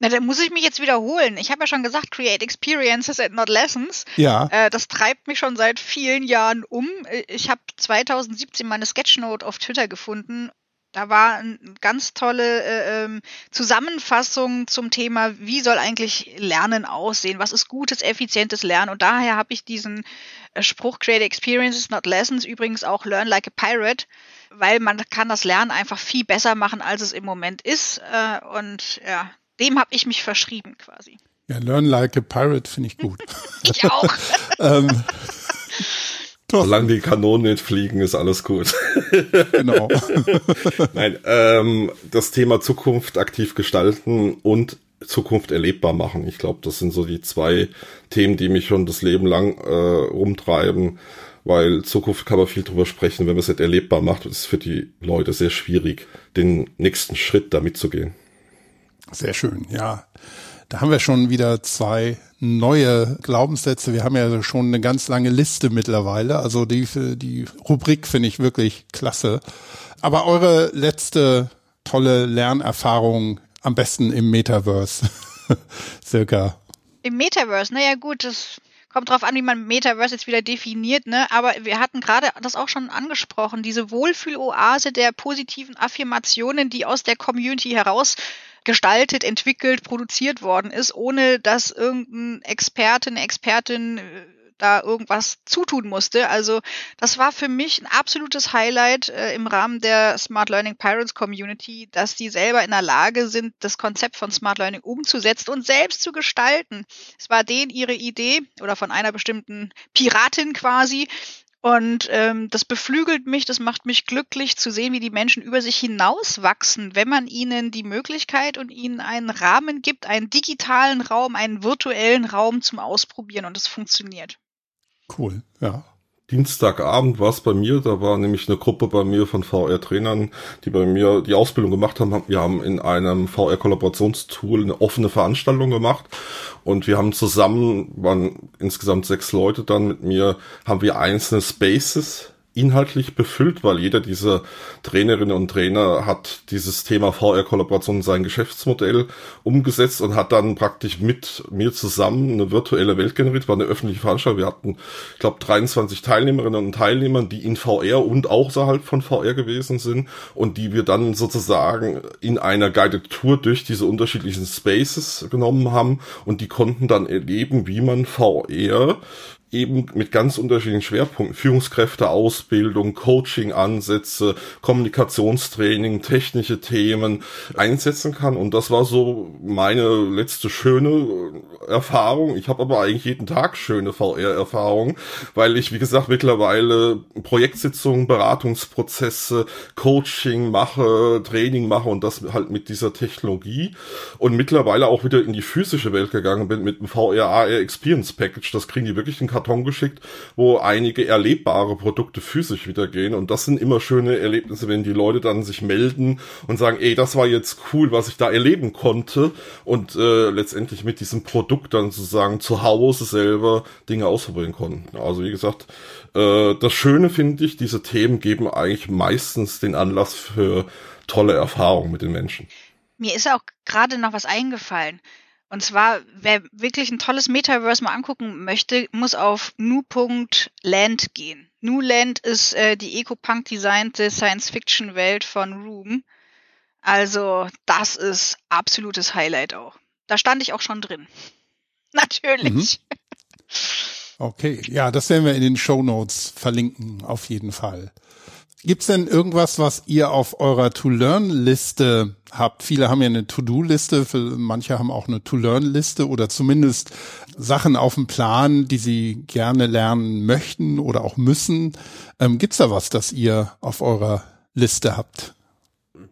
Na, dann muss ich mich jetzt wiederholen. Ich habe ja schon gesagt, create experiences and not lessons. Ja. Äh, das treibt mich schon seit vielen Jahren um. Ich habe 2017 meine Sketchnote auf Twitter gefunden. Da war eine ganz tolle äh, ähm, Zusammenfassung zum Thema, wie soll eigentlich Lernen aussehen? Was ist gutes, effizientes Lernen? Und daher habe ich diesen äh, Spruch Create Experiences, not Lessons, übrigens auch Learn Like a Pirate, weil man kann das Lernen einfach viel besser machen, als es im Moment ist. Äh, und ja, dem habe ich mich verschrieben quasi. Ja, Learn Like a Pirate finde ich gut. ich auch. ähm, Solange die Kanonen nicht fliegen, ist alles gut. genau. Nein, ähm, das Thema Zukunft aktiv gestalten und Zukunft erlebbar machen. Ich glaube, das sind so die zwei Themen, die mich schon das Leben lang äh, rumtreiben, weil Zukunft kann man viel drüber sprechen. Wenn man es nicht erlebbar macht, ist es für die Leute sehr schwierig, den nächsten Schritt damit zu gehen. Sehr schön, ja. Da haben wir schon wieder zwei neue Glaubenssätze. Wir haben ja schon eine ganz lange Liste mittlerweile. Also die, die Rubrik finde ich wirklich klasse. Aber eure letzte tolle Lernerfahrung am besten im Metaverse. Circa. Im Metaverse, naja gut, das kommt drauf an, wie man Metaverse jetzt wieder definiert, ne? Aber wir hatten gerade das auch schon angesprochen, diese Wohlfühloase der positiven Affirmationen, die aus der Community heraus gestaltet, entwickelt, produziert worden ist, ohne dass irgendein Experte, eine Expertin äh, da irgendwas zutun musste. Also das war für mich ein absolutes Highlight äh, im Rahmen der Smart Learning Pirates Community, dass die selber in der Lage sind, das Konzept von Smart Learning umzusetzen und selbst zu gestalten. Es war denen ihre Idee oder von einer bestimmten Piratin quasi, und ähm, das beflügelt mich, das macht mich glücklich zu sehen, wie die Menschen über sich hinauswachsen, wenn man ihnen die Möglichkeit und ihnen einen Rahmen gibt, einen digitalen Raum, einen virtuellen Raum zum Ausprobieren und es funktioniert. Cool, ja. Dienstagabend war es bei mir, da war nämlich eine Gruppe bei mir von VR-Trainern, die bei mir die Ausbildung gemacht haben. Wir haben in einem VR-Kollaborationstool eine offene Veranstaltung gemacht und wir haben zusammen, waren insgesamt sechs Leute dann mit mir, haben wir einzelne Spaces inhaltlich befüllt, weil jeder dieser Trainerinnen und Trainer hat dieses Thema VR-Kollaboration in sein Geschäftsmodell umgesetzt und hat dann praktisch mit mir zusammen eine virtuelle Welt generiert, war eine öffentliche Veranstaltung. Wir hatten, ich glaube, 23 Teilnehmerinnen und Teilnehmer, die in VR und außerhalb von VR gewesen sind und die wir dann sozusagen in einer Guided Tour durch diese unterschiedlichen Spaces genommen haben und die konnten dann erleben, wie man VR eben mit ganz unterschiedlichen Schwerpunkten, Führungskräfte, Ausbildung, Coaching-Ansätze, Kommunikationstraining, technische Themen einsetzen kann. Und das war so meine letzte schöne Erfahrung. Ich habe aber eigentlich jeden Tag schöne VR-Erfahrungen, weil ich, wie gesagt, mittlerweile Projektsitzungen, Beratungsprozesse, Coaching mache, Training mache und das halt mit dieser Technologie und mittlerweile auch wieder in die physische Welt gegangen bin mit dem VR AR Experience Package. Das kriegen die wirklich in Karton geschickt, wo einige erlebbare Produkte physisch wieder gehen. Und das sind immer schöne Erlebnisse, wenn die Leute dann sich melden und sagen, ey, das war jetzt cool, was ich da erleben konnte. Und äh, letztendlich mit diesem Produkt dann sozusagen zu Hause selber Dinge ausprobieren konnten. Also wie gesagt, äh, das Schöne finde ich, diese Themen geben eigentlich meistens den Anlass für tolle Erfahrungen mit den Menschen. Mir ist auch gerade noch was eingefallen. Und zwar, wer wirklich ein tolles Metaverse mal angucken möchte, muss auf nu.land gehen. Nuland ist äh, die Eco-Punk designte Science-Fiction-Welt von Room. Also, das ist absolutes Highlight auch. Da stand ich auch schon drin. Natürlich. Mhm. Okay, ja, das werden wir in den Show Notes verlinken, auf jeden Fall. Gibt's denn irgendwas, was ihr auf eurer To-Learn-Liste habt? Viele haben ja eine To-Do-Liste, manche haben auch eine To-Learn-Liste oder zumindest Sachen auf dem Plan, die sie gerne lernen möchten oder auch müssen. Ähm, gibt's da was, das ihr auf eurer Liste habt?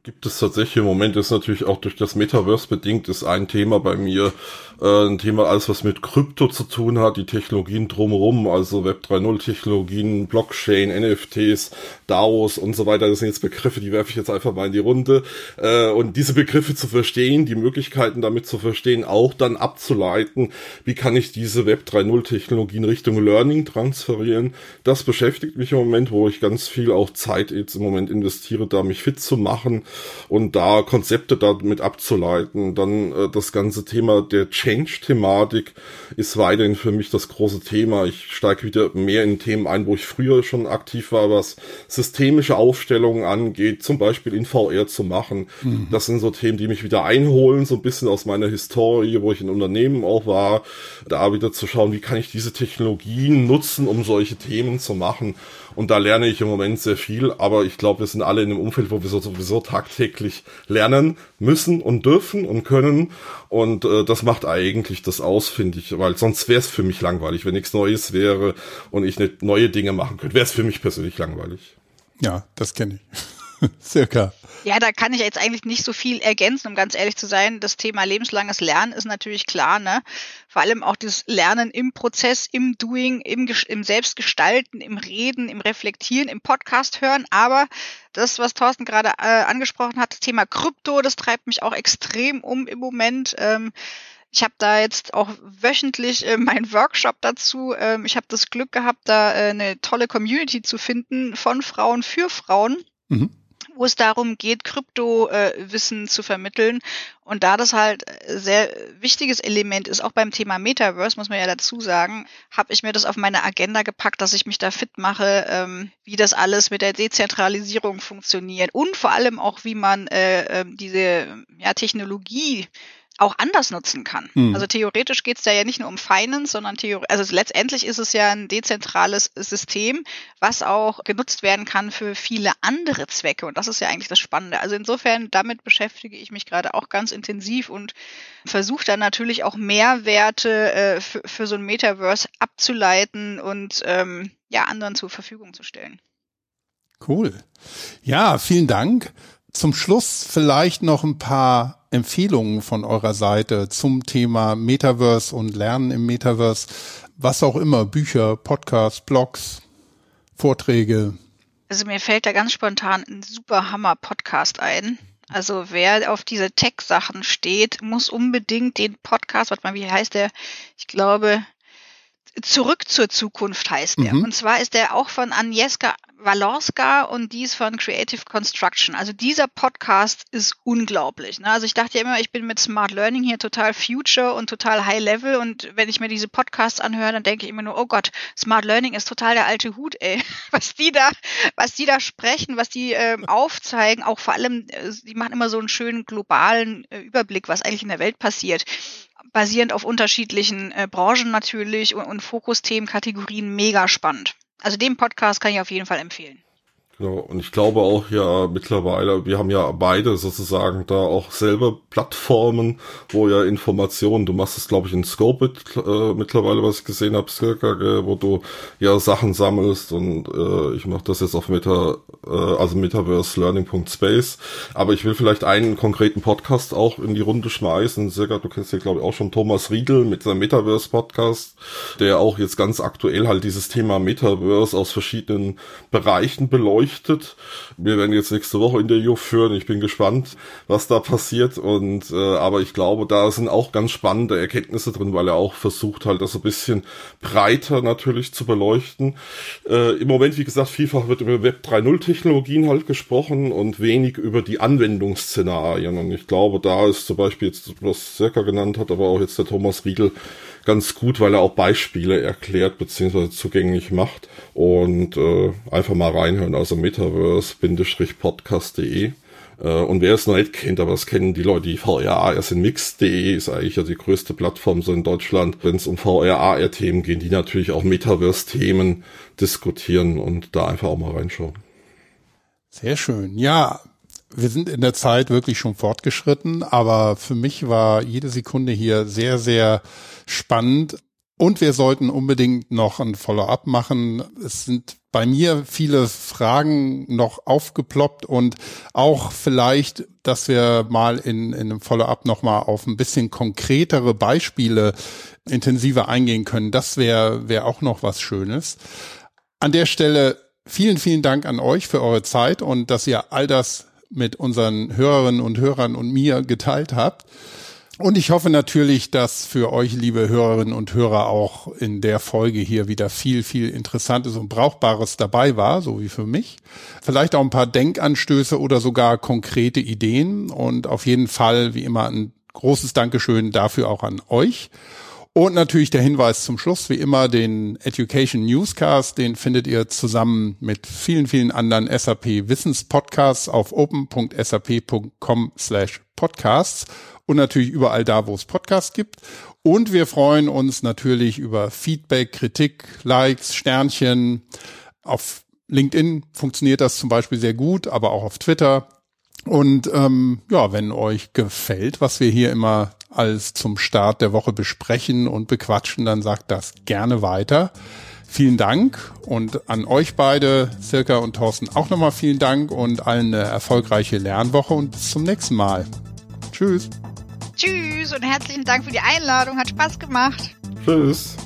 Gibt es tatsächlich im Moment, ist natürlich auch durch das Metaverse bedingt, ist ein Thema bei mir, äh, ein Thema alles, was mit Krypto zu tun hat, die Technologien drumherum, also Web 3.0 Technologien, Blockchain, NFTs, DAOs und so weiter. Das sind jetzt Begriffe, die werfe ich jetzt einfach mal in die Runde. Äh, und diese Begriffe zu verstehen, die Möglichkeiten damit zu verstehen, auch dann abzuleiten, wie kann ich diese Web 3.0 Technologien Richtung Learning transferieren, das beschäftigt mich im Moment, wo ich ganz viel auch Zeit jetzt im Moment investiere, da mich fit zu machen und da Konzepte damit abzuleiten. Dann äh, das ganze Thema der Change-Thematik ist weiterhin für mich das große Thema. Ich steige wieder mehr in Themen ein, wo ich früher schon aktiv war, was systemische Aufstellungen angeht, zum Beispiel in VR zu machen. Mhm. Das sind so Themen, die mich wieder einholen, so ein bisschen aus meiner Historie, wo ich in Unternehmen auch war, da wieder zu schauen, wie kann ich diese Technologien nutzen, um solche Themen zu machen. Und da lerne ich im Moment sehr viel, aber ich glaube, wir sind alle in einem Umfeld, wo wir sowieso tagtäglich lernen müssen und dürfen und können. Und äh, das macht eigentlich das aus, finde ich, weil sonst wäre es für mich langweilig, wenn nichts Neues wäre und ich nicht neue Dinge machen könnte. Wäre es für mich persönlich langweilig. Ja, das kenne ich. Circa. Ja, da kann ich jetzt eigentlich nicht so viel ergänzen, um ganz ehrlich zu sein. Das Thema lebenslanges Lernen ist natürlich klar, ne? Vor allem auch das Lernen im Prozess, im Doing, im, im Selbstgestalten, im Reden, im Reflektieren, im Podcast hören. Aber das, was Thorsten gerade äh, angesprochen hat, das Thema Krypto, das treibt mich auch extrem um im Moment. Ähm, ich habe da jetzt auch wöchentlich äh, meinen Workshop dazu. Ähm, ich habe das Glück gehabt, da äh, eine tolle Community zu finden von Frauen für Frauen. Mhm wo es darum geht, Kryptowissen äh, zu vermitteln. Und da das halt sehr wichtiges Element ist, auch beim Thema Metaverse, muss man ja dazu sagen, habe ich mir das auf meine Agenda gepackt, dass ich mich da fit mache, ähm, wie das alles mit der Dezentralisierung funktioniert und vor allem auch, wie man äh, äh, diese ja, Technologie auch anders nutzen kann. Mhm. Also theoretisch geht es da ja nicht nur um Finance, sondern also letztendlich ist es ja ein dezentrales System, was auch genutzt werden kann für viele andere Zwecke. Und das ist ja eigentlich das Spannende. Also insofern, damit beschäftige ich mich gerade auch ganz intensiv und versuche dann natürlich auch Mehrwerte äh, für, für so ein Metaverse abzuleiten und ähm, ja, anderen zur Verfügung zu stellen. Cool. Ja, vielen Dank. Zum Schluss vielleicht noch ein paar Empfehlungen von eurer Seite zum Thema Metaverse und Lernen im Metaverse, was auch immer, Bücher, Podcasts, Blogs, Vorträge? Also mir fällt da ganz spontan ein super Hammer Podcast ein. Also wer auf diese Tech-Sachen steht, muss unbedingt den Podcast, warte mal, wie heißt der? Ich glaube, Zurück zur Zukunft heißt der. Mhm. Und zwar ist der auch von Agnieszka Walorska und dies von Creative Construction. Also dieser Podcast ist unglaublich. Ne? Also ich dachte ja immer, ich bin mit Smart Learning hier total Future und total High Level und wenn ich mir diese Podcasts anhöre, dann denke ich immer nur, oh Gott, Smart Learning ist total der alte Hut, ey. Was die da, was die da sprechen, was die ähm, aufzeigen, auch vor allem, äh, die machen immer so einen schönen globalen äh, Überblick, was eigentlich in der Welt passiert basierend auf unterschiedlichen äh, Branchen natürlich und, und Fokusthemen, Kategorien mega spannend. Also den Podcast kann ich auf jeden Fall empfehlen. Genau, und ich glaube auch ja mittlerweile, wir haben ja beide sozusagen da auch selber Plattformen, wo ja Informationen, du machst es glaube ich in Scopit äh, mittlerweile, was ich gesehen habe, circa, wo du ja Sachen sammelst und äh, ich mache das jetzt auf Meta, äh, also Metaverse Learning.space, aber ich will vielleicht einen konkreten Podcast auch in die Runde schmeißen, circa, du kennst ja glaube ich auch schon. Thomas Riedel mit seinem Metaverse Podcast, der auch jetzt ganz aktuell halt dieses Thema Metaverse aus verschiedenen Bereichen beleuchtet beleuchtet. Wir werden jetzt nächste Woche Interview führen. Ich bin gespannt, was da passiert. Und äh, aber ich glaube, da sind auch ganz spannende Erkenntnisse drin, weil er auch versucht halt, das ein bisschen breiter natürlich zu beleuchten. Äh, Im Moment, wie gesagt, vielfach wird über Web 3.0 Technologien halt gesprochen und wenig über die Anwendungsszenarien. Und ich glaube, da ist zum Beispiel jetzt, was Circa genannt hat, aber auch jetzt der Thomas Riedel ganz gut, weil er auch Beispiele erklärt bzw. zugänglich macht und äh, einfach mal reinhören, also metaverse-podcast.de. Äh, und wer es noch nicht kennt, aber das kennen die Leute, die VRA erst in Mix.de ist eigentlich ja die größte Plattform so in Deutschland, wenn es um VRAR-Themen geht, die natürlich auch Metaverse-Themen diskutieren und da einfach auch mal reinschauen. Sehr schön. Ja, wir sind in der Zeit wirklich schon fortgeschritten, aber für mich war jede Sekunde hier sehr, sehr spannend. Und wir sollten unbedingt noch ein Follow-up machen. Es sind bei mir viele Fragen noch aufgeploppt und auch vielleicht, dass wir mal in, in einem Follow-up nochmal auf ein bisschen konkretere Beispiele intensiver eingehen können. Das wäre wäre auch noch was Schönes. An der Stelle vielen, vielen Dank an euch für eure Zeit und dass ihr all das mit unseren Hörerinnen und Hörern und mir geteilt habt. Und ich hoffe natürlich, dass für euch, liebe Hörerinnen und Hörer, auch in der Folge hier wieder viel, viel Interessantes und Brauchbares dabei war, so wie für mich. Vielleicht auch ein paar Denkanstöße oder sogar konkrete Ideen. Und auf jeden Fall, wie immer, ein großes Dankeschön dafür auch an euch. Und natürlich der Hinweis zum Schluss, wie immer, den Education Newscast, den findet ihr zusammen mit vielen, vielen anderen SAP Wissenspodcasts auf open.sap.com slash podcasts und natürlich überall da, wo es Podcasts gibt. Und wir freuen uns natürlich über Feedback, Kritik, Likes, Sternchen. Auf LinkedIn funktioniert das zum Beispiel sehr gut, aber auch auf Twitter. Und ähm, ja, wenn euch gefällt, was wir hier immer als zum Start der Woche besprechen und bequatschen, dann sagt das gerne weiter. Vielen Dank und an euch beide, Circa und Thorsten, auch nochmal vielen Dank und allen eine erfolgreiche Lernwoche und bis zum nächsten Mal. Tschüss. Tschüss und herzlichen Dank für die Einladung. Hat Spaß gemacht. Tschüss.